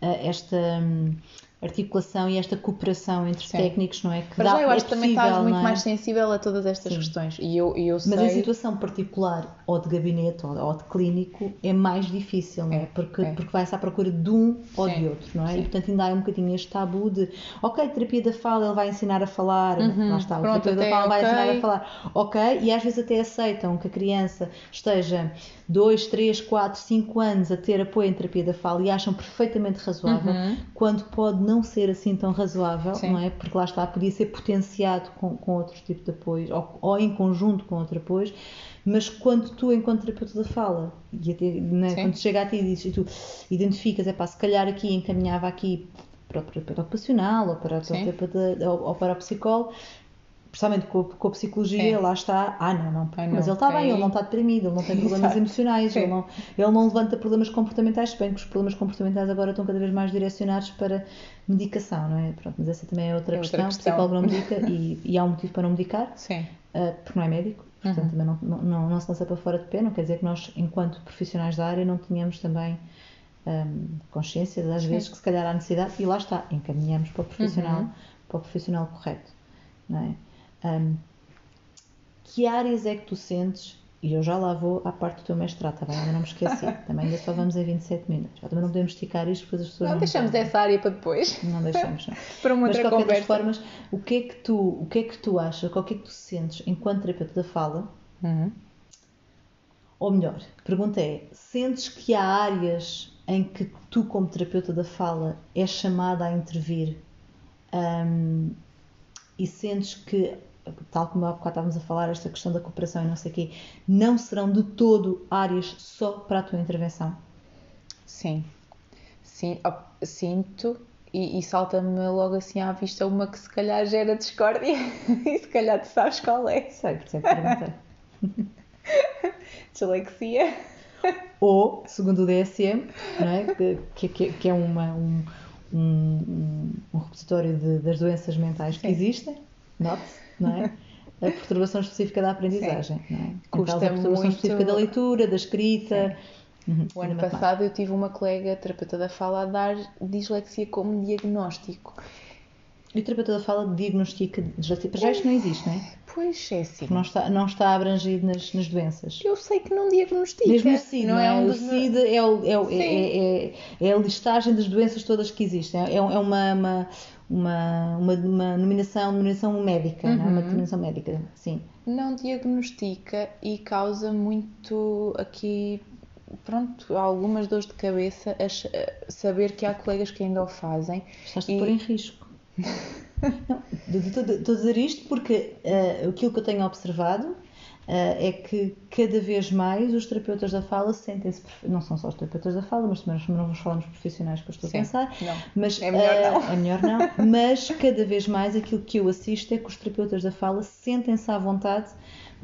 eh, esta hum, articulação e esta cooperação entre Sim. técnicos, não é? Que para dá- já eu é acho que também estás possível, muito é? mais sensível a todas estas Sim. questões. E eu, eu sei. Mas em situação particular, ou de gabinete ou, ou de clínico, é mais difícil, não é? É, Porque, é. porque vai-se à procura de um ou de outro, não é? E portanto ainda há um bocadinho este tabu de, ok, terapia da fala, ele vai ensinar a falar, Uhum, lá está, o pronto, terapeuta da fala vai ok. ensinar a falar, ok, e às vezes até aceitam que a criança esteja 2, 3, 4, 5 anos a ter apoio em terapia da fala e acham perfeitamente razoável, Uhum. quando pode não ser assim tão razoável, Sim. não é? Porque lá está, podia ser potenciado com, com outro tipo de apoios, ou, ou em conjunto com outro apoio, mas quando tu, enquanto terapeuta da fala, e até, né, quando chega a ti e dizes, e tu identificas, é pá, se calhar aqui encaminhava aqui para o terapeuta ocupacional, ou para o Sim. terapeuta, ou, ou para o psicólogo, principalmente com, a- com a psicologia, É. lá está, ah não, não, mas não, ele está bem, ele não está deprimido, ele não tem problemas emocionais, ele não, ele não levanta problemas comportamentais, se bem que os problemas comportamentais agora estão cada vez mais direcionados para medicação, não é? Pronto, mas essa também é outra É outra questão, o questão. psicólogo não medica e, e há um motivo para não medicar, Sim. uh, porque não é médico, portanto Uhum. também não, não, não, não se lança para fora de pé, não quer dizer que nós, enquanto profissionais da área, não tenhamos também um, consciência das Sim. vezes que se calhar há necessidade, e lá está, encaminhamos para o profissional, Uhum. para o profissional correto, não é? Um, que áreas é que tu sentes, e eu já lá vou à parte do teu mestrado, tá bem? ainda não me esqueci, também ainda só vamos em 27 minutos, já também não podemos esticar isto, depois as pessoas Não, não deixamos essa área para depois, Não deixamos, não. para uma Mas de outra qualquer das formas, o que é que tu, o que é que tu achas, o que é que tu sentes enquanto terapeuta da fala? Uhum. Ou melhor, a pergunta é: sentes que há áreas em que tu, como terapeuta da fala, és chamada a intervir hum, e sentes que, tal como há bocado estávamos a falar, esta questão da cooperação e não sei o quê, não serão de todo áreas só para a tua intervenção? Sim. Sim, sinto e, e salta-me logo assim à vista uma que se calhar gera discórdia e se calhar tu sabes qual é. Sei, por isso é que perguntei. Dislexia. Ou, segundo o DSM, não é? que, que, que é uma, um, um, um repositório de- das doenças mentais que Sim. existem, note-se, não é? A perturbação específica da aprendizagem, não é? Custa Então, a perturbação muito- específica da leitura, da escrita, Uhum, O ano passado eu tive uma colega terapeuta da fala a dar dislexia como diagnóstico. E o terapeuta da fala diagnostica dislexia. Para já isto não existe, não é? Pois é, assim. Porque não está, não está abrangido nas, nas doenças. Eu sei que não diagnostica. Mesmo o CID, não, é? um o dos é, o- é, o- Sim. é, é- é a listagem das doenças todas que existem. É, é uma, uma, uma, uma, uma nominação, nominação médica, não é? Uma Uhum. nominação médica, sim. não diagnostica e causa muito aqui, pronto, algumas dores de cabeça saber que há colegas que ainda o fazem. Estás-te E- pôr em risco. Estou a dizer isto porque eh, aquilo que eu tenho observado eh, é que cada vez mais os terapeutas da fala sentem-se. Não são só os terapeutos da fala, mas também não vamos falar nos profissionais que eu estou Sim. a pensar. Não. Mas, É melhor eh, não. É melhor não. Mas cada vez mais aquilo que eu assisto é que os terapeutas da fala sentem-se à vontade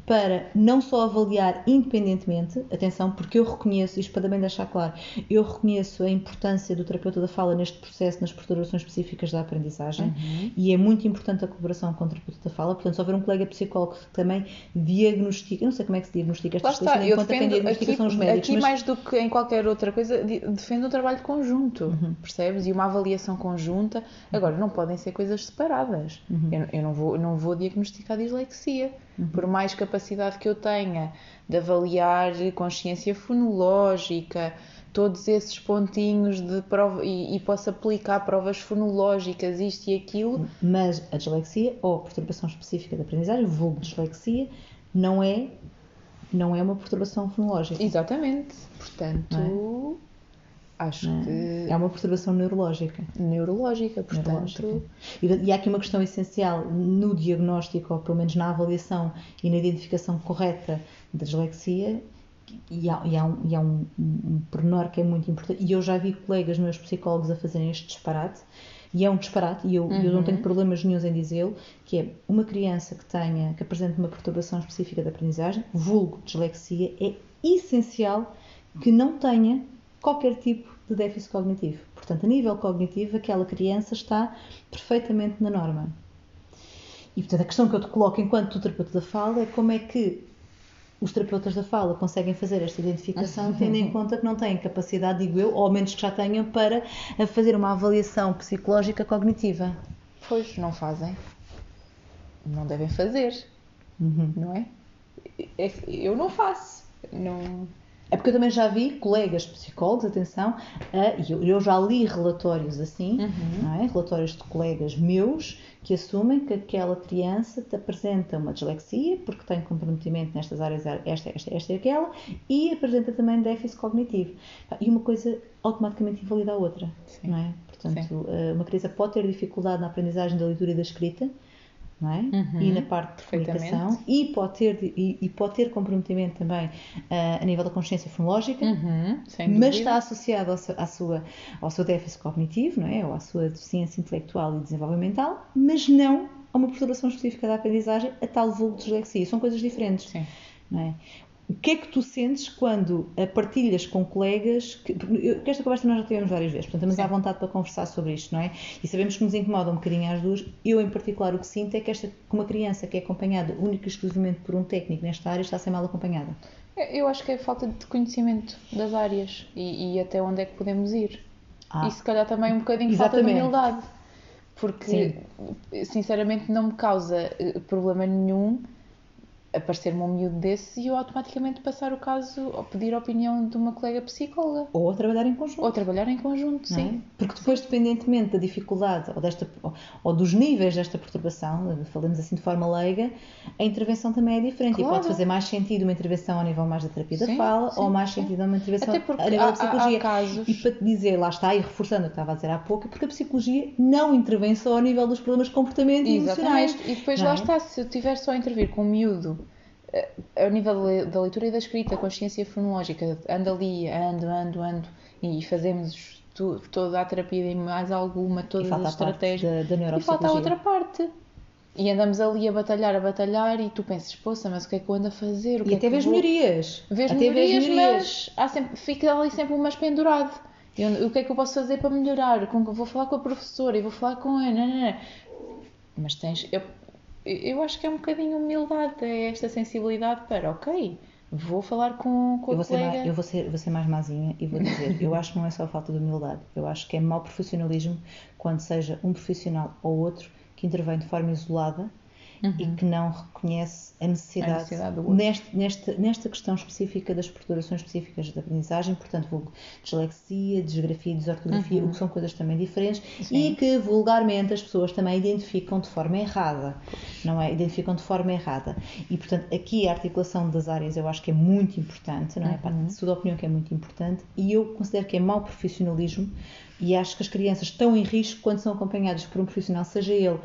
para não só avaliar independentemente, atenção, porque eu reconheço, isto para também deixar claro, eu reconheço a importância do terapeuta da fala neste processo, nas perturbações específicas da aprendizagem, Uhum. e é muito importante a colaboração com o terapeuta da fala, portanto, se houver um colega psicólogo que também diagnostica, eu não sei como é que se diagnostica estas está, coisas, eu conta quem defendo diagnostica aqui, são os médicos, aqui mas mais do que em qualquer outra coisa, de- defendo o trabalho conjunto, Uhum. percebes? E uma avaliação conjunta. Agora, não podem ser coisas separadas. Uhum. Eu, eu não, vou, não vou diagnosticar dislexia. Por mais capacidade que eu tenha de avaliar consciência fonológica, todos esses pontinhos de prova, e, e posso aplicar provas fonológicas, isto e aquilo, Mas a dislexia ou a perturbação específica da aprendizagem, vulgo dislexia, não é, não é uma perturbação fonológica. exatamente. Portanto, acho não é? que É uma perturbação neurológica. neurológica, portanto. Neurológica. E, e há aqui uma questão essencial no diagnóstico, ou pelo menos na avaliação e na identificação correta da dislexia, e há, e há, um, e há um, um pormenor que é muito importante, e eu já vi colegas meus psicólogos a fazerem este disparate, e é um disparate, e eu, eu não Uhum. tenho problemas nenhums em dizê-lo, que é uma criança que tenha, que apresente uma perturbação específica da aprendizagem, vulgo dislexia, é essencial que não tenha qualquer tipo de déficit cognitivo. Portanto, a nível cognitivo, aquela criança está perfeitamente na norma. E, portanto, a questão que eu te coloco enquanto terapeuta da fala é como é que os terapeutas da fala conseguem fazer esta identificação tendo em conta que não têm capacidade, digo eu, ou ao menos que já tenham, para fazer uma avaliação psicológica cognitiva. Pois, não fazem. Não devem fazer, Uhum. não é? É- Eu não faço. Não... É porque eu também já vi colegas psicólogos, atenção, e eu, eu já li relatórios assim, Uhum. é? relatórios de colegas meus que assumem que aquela criança te apresenta uma dislexia porque tem comprometimento nestas áreas, esta, esta, esta e aquela, e apresenta também déficit cognitivo. E uma coisa automaticamente invalida a outra, Sim. não é? Portanto, eh, uma criança pode ter dificuldade na aprendizagem da leitura e da escrita, não é? Uhum. E na parte de comunicação, e pode ter, e, e pode ter comprometimento também eh, a nível da consciência fonológica, Uhum, mas está associado ao seu, à sua, ao seu déficit cognitivo, não é? ou à sua deficiência intelectual e desenvolvimental, mas não a uma perturbação específica da aprendizagem, a tal vulgo de dislexia. São coisas diferentes. É? O que é que tu sentes quando a partilhas com colegas? Que, que esta conversa nós já tivemos várias vezes, portanto, estamos Sim. à vontade para conversar sobre isto, não é? E sabemos que nos incomoda um bocadinho às duas. Eu, em particular, o que sinto é que esta, uma criança que é acompanhada única e exclusivamente por um técnico nesta área está a ser mal acompanhada. Eu acho que é falta de conhecimento das áreas e, e até onde é que podemos ir. Ah, E se calhar também um bocadinho falta de Exatamente. humildade. Porque, sinceramente, não me causa eh, problema nenhum aparecer-me um miúdo desse e eu automaticamente passar o caso ou pedir a opinião de uma colega psicóloga. ou a trabalhar em conjunto. Ou trabalhar em conjunto, não é? sim. Porque depois, dependentemente da dificuldade ou, desta, ou- dos níveis desta perturbação, falamos assim de forma leiga, a intervenção também é diferente. E Claro. pode fazer mais sentido uma intervenção ao nível mais da terapia da Sim, fala sim, ou mais sim. sentido uma intervenção Até porque a nível há, da psicologia. há, casos. E para te dizer, lá está, e reforçando o que estava a dizer há pouco, porque a psicologia não intervém só ao nível dos problemas de comportamento e emocionais. E depois não lá é? está, se eu estiver só a intervir com um miúdo ao nível da le- da leitura e da escrita, consciência fonológica, ando ali, ando, ando, ando, e fazemos tu- toda a terapia e mais alguma, todas as a estratégias. da, da E falta a outra parte. E andamos ali a batalhar, a batalhar, e tu pensas, poça, mas o que é que eu ando a fazer? O que E é até que vês melhorias. Vês até melhorias, mas sempre, fica ali sempre umas pendurado. O que é que eu posso fazer para melhorar? Com, vou falar com a professora e vou falar com ela. Mas tens. Eu, eu acho que é um bocadinho humildade, é esta sensibilidade para, ok, Vou falar com, com Eu o vou, ser colega. mais, eu, vou ser, vou ser mais mazinha e vou dizer, eu acho que não é só falta de humildade, eu acho que é mau profissionalismo quando seja um profissional ou outro que intervém de forma isolada e que não reconhece a necessidade, Uhum. A necessidade do outro. neste, nesta, nesta questão específica das perturbações específicas da aprendizagem, portanto, vulgo dislexia, desgrafia desortografia, o que são coisas também diferentes Uhum. Sim. e que vulgarmente as pessoas também identificam de forma errada, não é? Identificam de forma errada. E, portanto, aqui a articulação das áreas eu acho que é muito importante, não é? Pá, Uhum. Sou da opinião que é muito importante e eu considero que é mau profissionalismo e acho que as crianças estão em risco quando são acompanhadas por um profissional, seja ele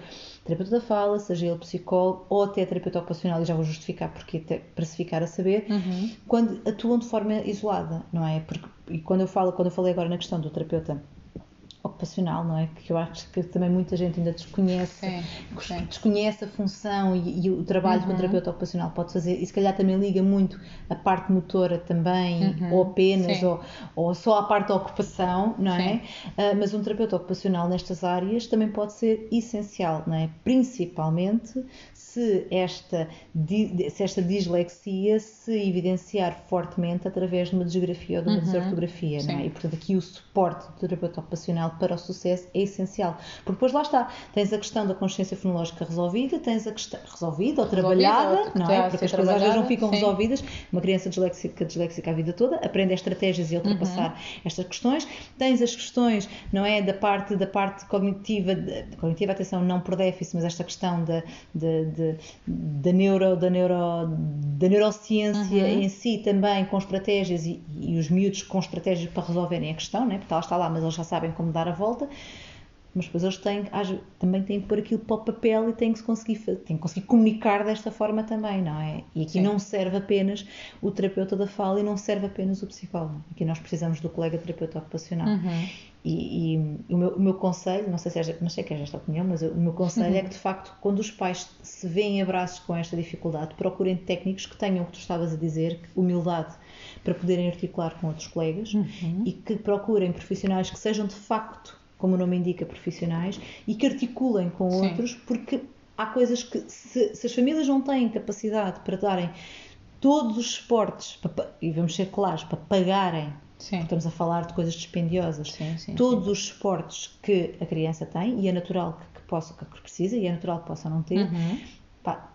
terapeuta da fala, seja ele psicólogo ou até terapeuta ocupacional, e já vou justificar porque até para se ficar a saber, Uhum. quando atuam de forma isolada, não é? Porque, e quando eu falo, quando eu falei agora na questão do terapeuta ocupacional, não é? Que eu acho que também muita gente ainda desconhece, Sim, sim. desconhece a função e, e o trabalho que o terapeuta ocupacional pode fazer e se calhar também liga muito a parte motora também, ou apenas, ou, ou só a parte da ocupação, não é? Sim. Ah, mas um terapeuta ocupacional nestas áreas também pode ser essencial, não é? Principalmente se esta, se esta dislexia se evidenciar fortemente através de uma desgrafia ou de uma desortografia, não é? E portanto aqui o suporte do terapeuta ocupacional para o sucesso é essencial. Porque depois lá está, tens a questão da consciência fonológica resolvida, tens a questão resolvida ou Resolvida, trabalhada, ou não está é? Porque as coisas às vezes não ficam sim. resolvidas. Uma criança disléxica, disléxica a vida toda aprende estratégias e ultrapassar Uhum. estas questões. Tens as questões, não é, da parte da parte cognitiva, de, cognitiva atenção não por déficit, mas esta questão da de- da neuro da neuro da neurociência Uhum. em si também com estratégias e, e os miúdos com estratégias para resolverem a questão, né? porque ela está lá, mas eles já sabem como dar a volta. Mas depois eles têm, também têm que pôr aquilo para o papel e têm que se conseguir, têm que conseguir comunicar desta forma também, não é? E aqui Sim. não serve apenas o terapeuta da fala e não serve apenas o psicólogo. Aqui nós precisamos do colega terapeuta ocupacional. Uhum. E, e o, meu, o meu conselho, não sei se é, mas sei que é esta opinião, mas o meu conselho é que de facto, quando os pais se veem abraços com esta dificuldade, procurem técnicos que tenham o que tu estavas a dizer, humildade, para poderem articular com outros colegas e que procurem profissionais que sejam de facto, como o nome indica, profissionais e que articulem com Sim. outros, porque há coisas que, se, se as famílias não têm capacidade para darem todos os suportes, pa- e vamos ser claros, para pagarem Sim. Estamos a falar de coisas dispendiosas. Sim, sim, Todos os suportes que a criança tem, e é natural que, que possa, que precisa, e é natural que possa não ter, Uhum. pá,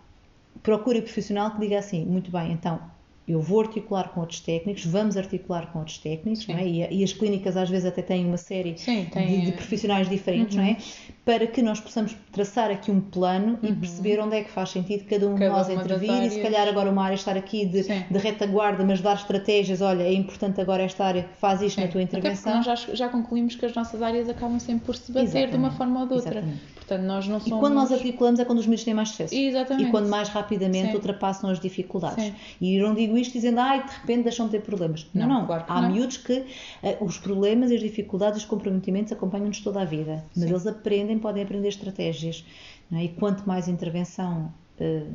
procure profissional que diga assim, muito bem, então eu vou articular com outros técnicos, vamos articular com outros técnicos, é? e, e as clínicas às vezes até têm uma série Sim, de, tem- de profissionais diferentes, não é? Para que nós possamos traçar aqui um plano e perceber onde é que faz sentido cada um de nós intervir e se calhar agora uma área estar aqui de, Sim. de retaguarda, mas dar estratégias, olha, é importante agora esta área, faz isto na tua Até porque intervenção. nós já, já concluímos que as nossas áreas acabam sempre por se bater de uma Exatamente, forma ou de outra. exatamente. Portanto, nós não E somos. quando nós articulamos é quando os miúdos têm mais sucesso. Exatamente. E quando mais rapidamente Sim. ultrapassam as dificuldades. Sim. E eu não digo isto dizendo, ai, de repente deixam de ter problemas. Não, Não, não. claro Há não. miúdos que eh, os problemas, as dificuldades, os comprometimentos acompanham-nos toda a vida. Mas Sim. eles aprendem, podem aprender estratégias. é? E quanto mais intervenção eh,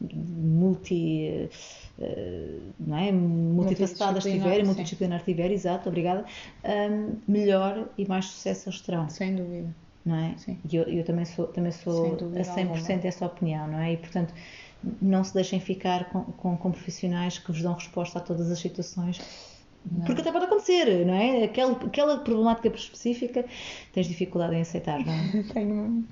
multi. eh, não é? multifacetadas tiverem, multidisciplinar tiverem, exato, obrigada, hum, melhor e mais sucesso eles terão Sem dúvida. não é? Sim. E eu, eu também sou, também sou a 100% alguma. dessa opinião, não é? E portanto, não se deixem ficar com, com, com profissionais que vos dão resposta a todas as situações. Porque até pode acontecer, não é? Aquela, aquela problemática específica tens dificuldade em aceitar, não é? Tenho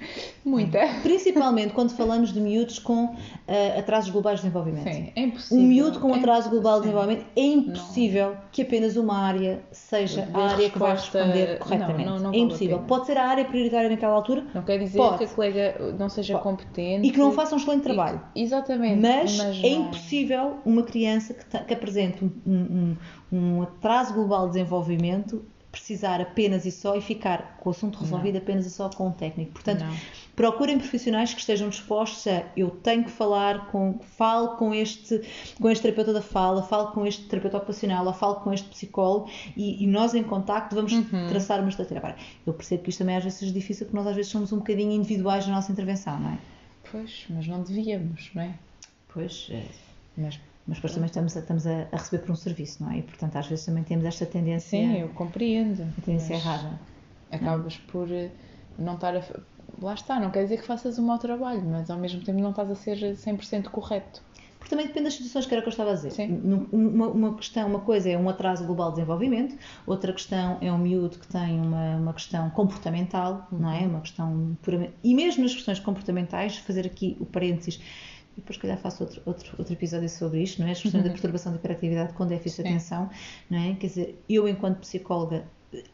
muita. Principalmente quando falamos de miúdos com ah, atrasos globais de desenvolvimento. Sim, é impossível. Um miúdo com É atraso global de desenvolvimento é impossível que apenas uma área seja Dê a área que vai resposta- responder não, corretamente. não, não é impossível. Pode ser a área prioritária naquela altura Não quer dizer Pode. que a colega não seja Pode. competente. e que não faça um excelente E- trabalho. Exatamente. Mas, é não- impossível uma criança que, que apresente um, um- um atraso global de desenvolvimento precisar apenas e só e ficar com o assunto resolvido apenas e só com um técnico. Portanto, Não. procurem profissionais que estejam dispostos a eu tenho que falar com, falo com este, com este terapeuta da fala, falo com este terapeuta ocupacional, ou falo com este psicólogo e, e nós em contacto vamos Uhum. traçar uma estratégia. Agora, eu percebo que isto também às vezes seja difícil porque nós às vezes somos um bocadinho individuais na nossa intervenção, não é? Pois, mas não devíamos, não é? Pois, é, mas, mas depois também estamos, a, estamos a, a receber por um serviço, não é? E portanto às vezes também temos esta tendência, Sim, eu compreendo. a tendência errada. Acabas por eh, não estar a. Lá está, não quer dizer que faças um mau trabalho, mas ao mesmo tempo não estás a ser 100% correto. porque também depende das situações que era o que eu estava a dizer. Sim. Uma, uma questão, uma coisa é um atraso global de desenvolvimento, outra questão é um miúdo que tem uma, uma questão comportamental, não Uhum. é? Uma questão puramente. E mesmo nas questões comportamentais, fazer aqui o parênteses. E depois, se calhar, faço outro, outro, outro episódio sobre isto, não é? As questões da perturbação de hiperatividade com déficit de Uhum. Atenção, não é? Quer dizer, eu, enquanto psicóloga,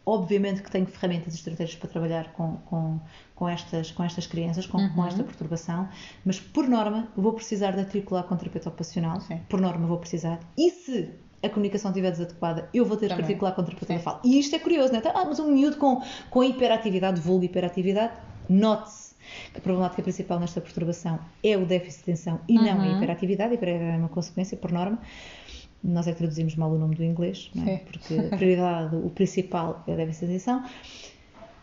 obviamente que tenho ferramentas e estratégias para trabalhar com, com, com, estas, com estas crianças, com, com Uhum. esta perturbação, mas por norma vou precisar de articular com terapeuta ocupacional, Sim. por norma vou precisar, e se a comunicação estiver desadequada, eu vou ter que articular com terapeuta da fala. E isto é curioso, não é? Ah, mas um miúdo com, com hiperatividade, vulgo hiperatividade, note-se a problemática principal nesta perturbação é o déficit de atenção e não a Uhum. hiperatividade, hiperatividade é uma consequência, por norma. Nós é que traduzimos mal o nome do inglês, é? Porque a prioridade, o principal é o déficit de atenção.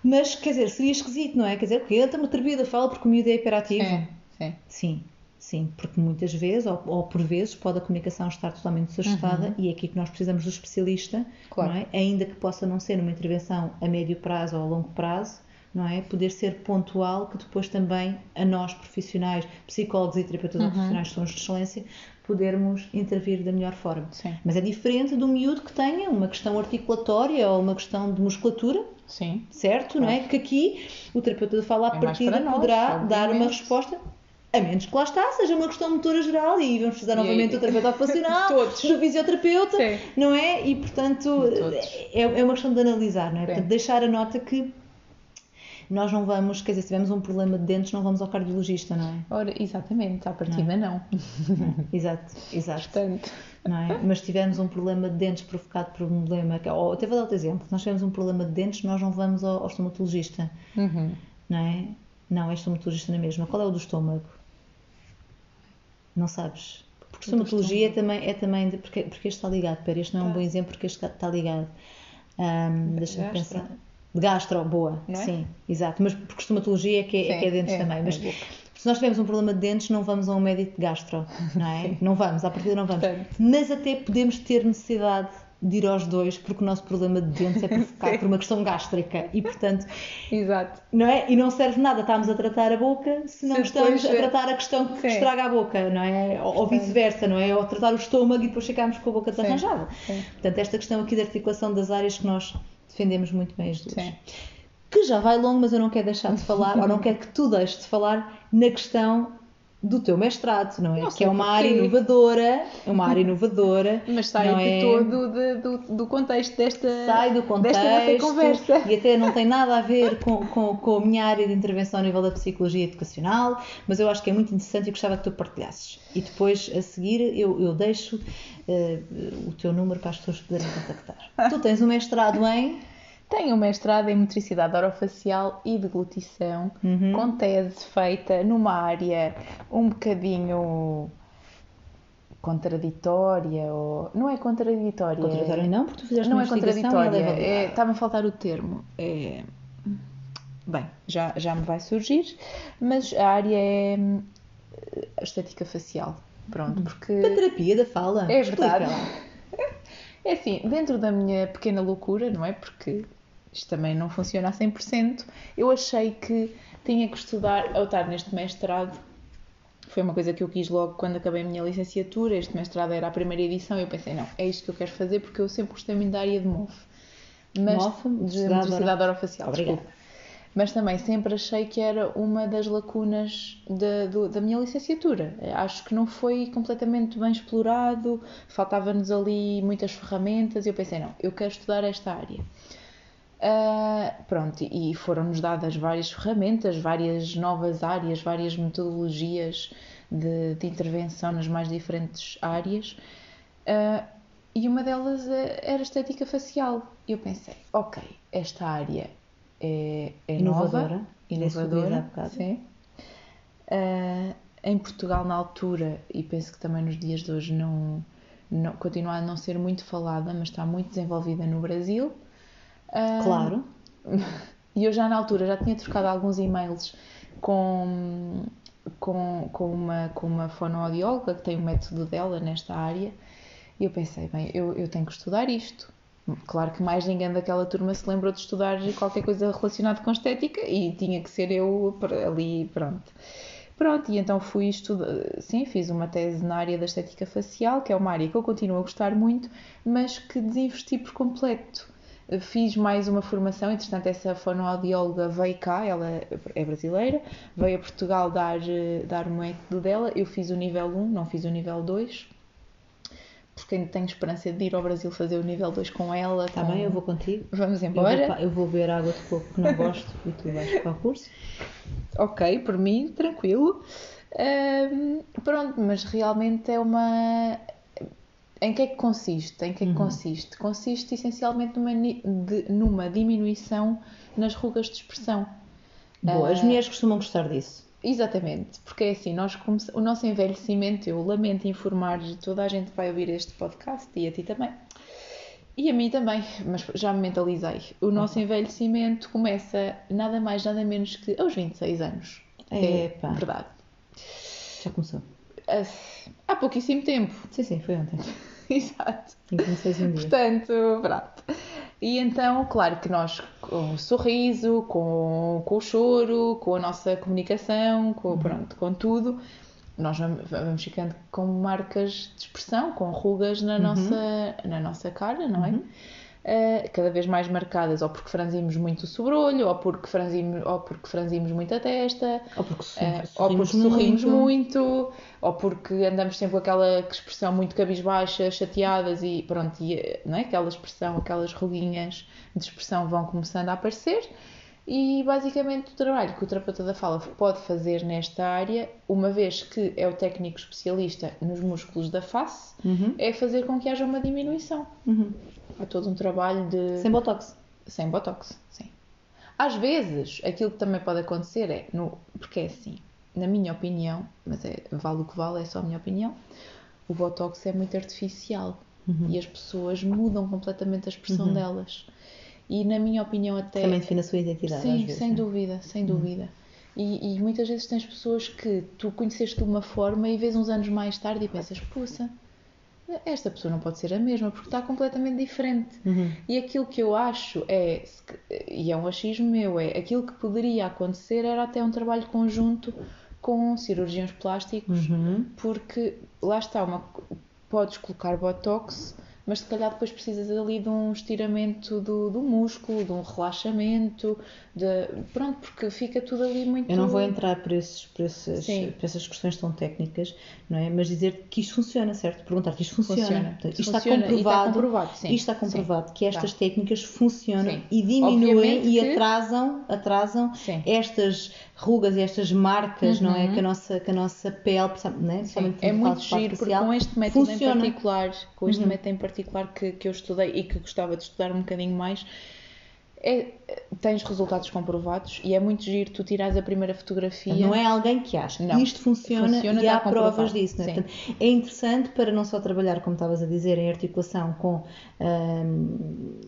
Mas, quer dizer, seria esquisito, não é? Quer dizer, que entra uma terapia da fala porque o miúdo é hiperativo. Sim, sim. Sim, sim, porque muitas vezes, ou, ou por vezes, pode a comunicação estar totalmente desajustada e é aqui que nós precisamos do especialista, Claro. é? ainda que possa não ser numa intervenção a médio prazo ou a longo prazo, não é? Poder ser pontual, que depois também a nós profissionais, psicólogos e terapeutas profissionais que somos de excelência, podermos intervir da melhor forma. Sim. Mas é diferente um miúdo que tenha uma questão articulatória ou uma questão de musculatura, Sim. certo? Não é? Que aqui o terapeuta de fala à É partida nós, poderá dar uma resposta, a menos que lá está, seja uma questão motora geral e vamos precisar E novamente aí- do terapeuta ocupacional, do fisioterapeuta, Sim. não é? E portanto é, é uma questão de analisar, não é? Portanto, deixar a nota que nós não vamos, quer dizer, se tivermos um problema de dentes, não vamos ao cardiologista, não é? Ora, exatamente, à partida não. Exato, exato. Portanto, não é? Mas se tivermos um problema de dentes provocado por um problema, que- ou até vou dar outro exemplo, se nós tivermos um problema de dentes, nós não vamos ao, ao estomatologista, uhum. não é? Não, é estomatologista na mesma. Qual é o do estômago? Não sabes? Porque estomatologia é também, é também de, porque, porque este está ligado, pera, este não é um Tá. bom exemplo porque este está- ligado. Ahm, Deixa-me pensar. De gastro, boa, é? sim, exato. Mas porque estomatologia é que é, é, Sim, que é dentes é, também. é Mas se nós tivermos um problema de dentes, não vamos a um médico de gastro, não é? Não vamos, à partida não vamos. Portanto. Mas até podemos ter necessidade de ir aos dois, porque o nosso problema de dentes é provocado Sim. por uma questão gástrica e, portanto, Exato. não é? E não serve nada estarmos a tratar a boca se não Se estamos a tratar a questão que sim. estraga a boca, não é? Ou, ou vice-versa, não é? Ou tratar o estômago e depois ficarmos com a boca Sim. desarranjada. Sim. Portanto, esta questão aqui da articulação das áreas que nós defendemos muito bem as duas. Sim. Que já vai longo, mas eu não quero deixar de falar, ou não quero que tu deixes de falar na questão do teu mestrado, não é? Não que é uma área inovadora, é uma área inovadora. Mas sai de é? todo de- do, do contexto desta, sai do contexto desta conversa. e até não tem nada a ver com, com, com a minha área de intervenção a nível da psicologia educacional, mas eu acho que é muito interessante e gostava que tu partilhasses. E depois, a seguir, eu, eu deixo eh, o teu número para as pessoas poderem contactar. tu tens um mestrado em Tenho um mestrado em motricidade orofacial e deglutição, Uhum. com tese feita numa área um bocadinho contraditória, ou... não é contraditória. contraditório não, porque tu fizeste não uma é contraditória, é é- está-me a faltar o termo. É... Bem, já, já me vai surgir, mas a área é hum, estética facial. Pronto, porque. A terapia da fala. É verdade. É assim, dentro da minha pequena loucura, não é? Porque isto também não funciona a 100%, eu achei que tinha que estudar, ao estar neste mestrado, foi uma coisa que eu quis logo quando acabei a minha licenciatura, este mestrado era a primeira edição, e eu pensei, não, é isto que eu quero fazer porque eu sempre gostei muito da área de MOF. Mas, MOF, de motricidade orofacial, Obrigada. desculpa. Mas também sempre achei que era uma das lacunas da, do- da minha licenciatura. Acho que não foi completamente bem explorado, faltavam-nos ali muitas ferramentas e eu pensei, não, eu quero estudar esta área. Ah, pronto, e foram-nos dadas várias ferramentas, várias novas áreas, várias metodologias de, de intervenção nas mais diferentes áreas. Ah, e uma delas eh, era estética facial. E eu pensei, ok, esta área é, é Inovadora. nova, inovadora, sim. Ah, em Portugal, na altura, e penso que também nos dias de hoje, não, não, continua a não ser muito falada, mas está muito desenvolvida no Brasil. Ah, Claro. e eu já na altura já tinha trocado alguns e-mails com, com, com, uma, com uma fonoaudióloga que tem o método dela nesta área e eu pensei, bem, eu, eu tenho que estudar isto. Claro que mais ninguém daquela turma se lembrou de estudar qualquer coisa relacionada com estética e tinha que ser eu ali, pronto. Pronto, e então fui estudar, sim, fiz uma tese na área da estética facial, que é uma área que eu continuo a gostar muito, mas que desinvesti por completo. Fiz mais uma formação, entretanto, essa fonoaudióloga veio cá, ela é brasileira, veio a Portugal dar, dar o método dela. Eu fiz o nível 1, não fiz o nível 2, porque ainda tenho esperança de ir ao Brasil fazer o nível 2 com ela. Está bem, eu vou contigo. Vamos embora. Eu vou, eu vou beber água de coco que não gosto e tu vais para o curso. Ok, por mim, tranquilo. Um, pronto, mas realmente é uma. Em que é que consiste? Em que é que uhum. consiste? Consiste essencialmente numa, de, numa diminuição nas rugas de expressão. Boa, uh, as mulheres costumam gostar disso. Exatamente, porque é assim, nós o nosso envelhecimento, eu lamento informar, toda a gente vai ouvir este podcast e a ti também. E a mim também, mas já me mentalizei. O nosso envelhecimento começa nada mais, nada menos que aos 26 anos. É, pá. verdade. Já começou. Há pouquíssimo tempo. Sim, sim, foi ontem. Exato. Em 26 um dia. Portanto, pronto. E então, claro que nós, com o sorriso, com, com o choro, com a nossa comunicação, com, uhum. pronto, com tudo, nós vamos, vamos, ficando com marcas de expressão, com rugas na, uhum. nossa, na nossa cara, não é? Uhum. Uh, cada vez mais marcadas, ou porque franzimos muito o sobrolho, ou porque franzimos, ou porque franzimos muito a testa, ou porque, uh, ou porque sorrimos muito. muito. ou porque andamos sempre com aquela expressão muito cabisbaixa, chateadas e pronto, e, não é? aquela expressão, aquelas ruguinhas de expressão vão começando a aparecer. E basicamente o trabalho que o terapeuta da fala pode fazer nesta área, uma vez que é o técnico especialista nos músculos da face, uhum. é fazer com que haja uma diminuição. Uhum. Há todo um trabalho de. Sem botox. Sem botox, sim. Às vezes, aquilo que também pode acontecer é, no... porque é assim, na minha opinião, mas é, vale o que vale, é só a minha opinião, o botox é muito artificial uhum. e as pessoas mudam completamente a expressão uhum. delas. E na minha opinião até... Também define a sua identidade Sim, vezes, sem né? dúvida, sem uhum. dúvida. E, e, muitas vezes tens pessoas que tu conheceste de uma forma e vês uns anos mais tarde e pensas, puxa, esta pessoa não pode ser a mesma porque está completamente diferente. Uhum. E aquilo que eu acho é, e é um achismo meu, é aquilo que poderia acontecer era até um trabalho conjunto com cirurgiões plásticos, uhum. porque lá está, uma, podes colocar botox mas se calhar depois precisas ali de um estiramento do, do músculo, de um relaxamento, de, pronto, porque fica tudo ali muito. Eu não vou entrar por, esses, por, esses, por essas questões tão técnicas, não é? Mas dizer que isto funciona, certo? Perguntar que isto funciona. funciona. Portanto, isto, funciona. Está comprovado, está comprovado, sim. isto está comprovado sim. que estas tá. técnicas funcionam sim. e diminuem Obviamente e que... atrasam, atrasam estas rugas e estas marcas, uhum. não é? Que a nossa, que a nossa pele, né? é muito giro, porque com este método funciona. em particular, com este uhum. método em particular que, que eu estudei e que gostava de estudar um bocadinho mais, é, tens resultados comprovados e é muito giro tu tirares a primeira fotografia. Não é alguém que acha não. isto funciona, funciona e há provas disso. É? Portanto, é interessante para não só trabalhar, como estavas a dizer, em articulação com hum,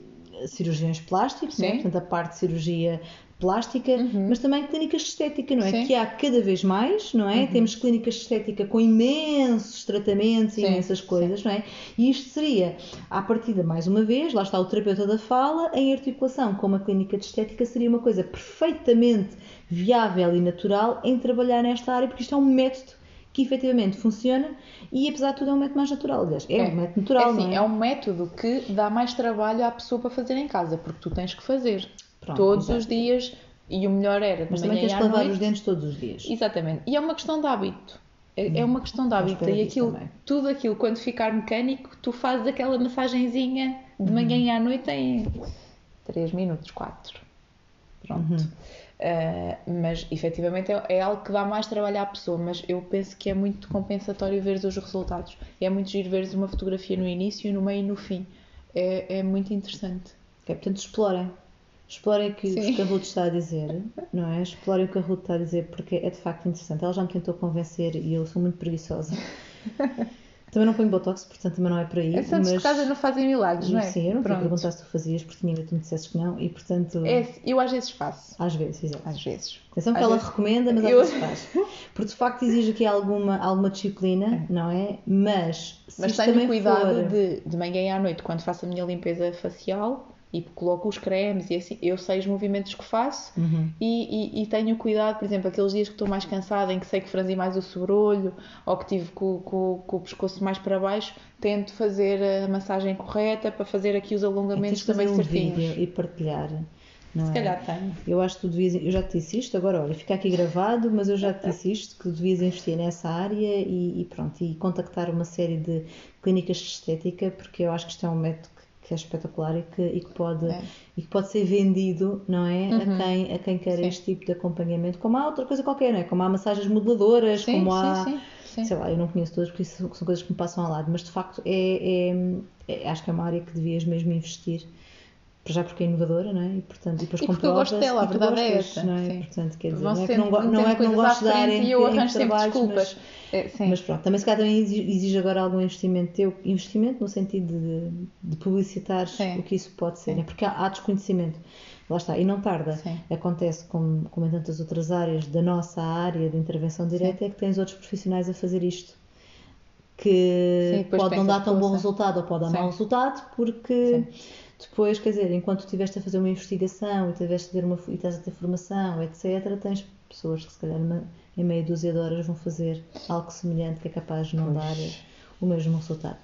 cirurgiões plásticos, é? portanto a parte de cirurgia plástica, uhum. mas também clínicas de estética, não é? Sim. Que há cada vez mais, não é? Uhum. Temos clínicas de estética com imensos tratamentos e imensas coisas, Sim. não é? E isto seria, à partida, mais uma vez, lá está o terapeuta da fala, em articulação com uma clínica de estética, seria uma coisa perfeitamente viável e natural em trabalhar nesta área, porque isto é um método que efetivamente funciona e apesar de tudo é um método mais natural. Aliás, é, é um método natural, é, assim, não é? é um método que dá mais trabalho à pessoa para fazer em casa, porque tu tens que fazer. Pronto, todos exato. os dias e o melhor era de Mas manhã também tens e lavar noite. os dentes todos os dias. Exatamente. E é uma questão de hábito. É, é uma questão de hábito. E aquilo, também. tudo aquilo, quando ficar mecânico, tu fazes aquela massagenzinha de Uhum. manhã e à noite em 3 minutos, 4. Pronto. Uhum. Uh, mas efetivamente é, é algo que dá mais trabalho à pessoa, mas eu penso que é muito compensatório ver os resultados. É muito giro veres uma fotografia no início, no meio e no fim. É, é muito interessante. Ok, portanto, explorem. Explorem o que Sim. o Carruto está a dizer, não é? Explorem o que o Carruto está a dizer porque é de facto interessante. Ela já me tentou convencer e eu sou muito preguiçosa. Também não ponho botox, portanto também não é por aí. É Santos mas... casa não fazem milagres, não é? Sim, eu não te Pronto. perguntar se tu fazias porque tinha que tu me dissesses que não e portanto. É, eu às vezes faço. Às vezes, exato. Às vezes. Atenção que Às ela vezes- recomenda, mas às Eu- vezes faz. Porque de facto exige aqui alguma, alguma disciplina, não é? Mas se Mas tenho também cuidado for... de, de manhã e à noite, quando faço a minha limpeza facial, e coloco os cremes e assim, eu sei os movimentos que faço Uhum. e, e, e tenho cuidado, por exemplo, aqueles dias que estou mais cansada, em que sei que franzi mais o sobrolho ou que tive com, com, com o pescoço mais para baixo, tento fazer a massagem correta para fazer aqui os É alongamentos também um certinhos. e partilhar. Não Se é? calhar tenho. Eu acho que tu devias, eu já te disse isto, agora olha, fica aqui gravado, mas eu já te disse isto, que tu devias investir nessa área e, e pronto, e contactar uma série de clínicas de estética, porque eu acho que isto é um método que, é espetacular e que, e que pode, É. e que pode ser vendido, não é? Uhum. A, quem, a quem quer Sim. este tipo de acompanhamento, como há outra coisa qualquer, não é? Como há massagens modeladoras, Sim, como há. sim, sim. Sei lá, eu não conheço todas porque isso são coisas que me passam ao lado, mas de facto é, é- é- acho que é uma área que devias mesmo investir. Para já porque é inovadora, não é? E, portanto, e depois E porque eu gosto dela, a verdade é essa, Não é? sim. Portanto, quer dizer, não é que não, não, é que não gosto de dar em, e eu arranjo sempre trabalhos, desculpas. mas, É, sim. mas pronto, também se calhar também exige agora algum investimento teu, investimento no sentido de, de publicitar Sim. o que isso pode ser, Sim. é porque há, há desconhecimento. Lá está, e não tarda. Sim. Acontece como, como em tantas outras áreas da nossa área de intervenção direta, é que tens outros profissionais a fazer isto. Sim, Que depois pode não dar tão bom resultado ou pode dar Sim. mau resultado, porque Sim. Depois, quer dizer, enquanto estiveste a fazer uma investigação e, tiveste a ter uma, e estás a ter formação, etc., tens pessoas que se calhar numa- em meia dúzia de horas vão fazer algo semelhante que é capaz de não dar o mesmo resultado.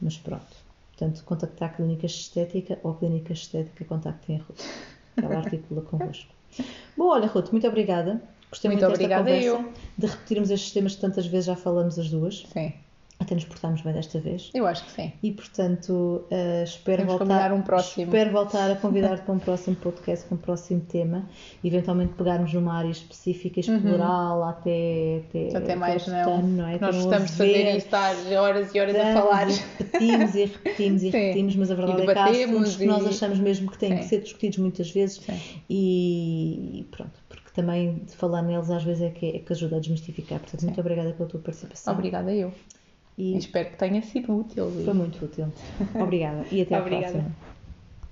Mas pronto. Portanto, contactar clínicas de estética ou clínicas de estética, contactem a Ruth. Ela articula convosco. Bom, olha, Ruth, muito obrigada. Gostei muito, Muito desta obrigada conversa, eu. de repetirmos estes temas que tantas vezes já falamos as duas. Sim, Até nos portámos bem desta vez. eu acho que sim. E portanto, eh, espero Temos que voltar, um próximo. espero voltar a convidar-te para um próximo podcast com um próximo tema, eventualmente pegarmos numa área específica, explorá-la até, até, Uhum. Até mais não. tutano, não é? Nós Até gostamos de fazer isso, estar horas e horas a damos falar. e repetimos e repetimos e Sim. repetimos, mas a verdade E é que há assuntos que nós e- achamos mesmo que têm que Sim. ser discutidos muitas vezes Sim. e, e pronto, porque também de falar neles às vezes é que, é que ajuda a desmistificar. Portanto, muito obrigada pela tua participação. Obrigada eu. E Espero que tenha sido útil. foi muito útil. Obrigada e até à Obrigada. próxima.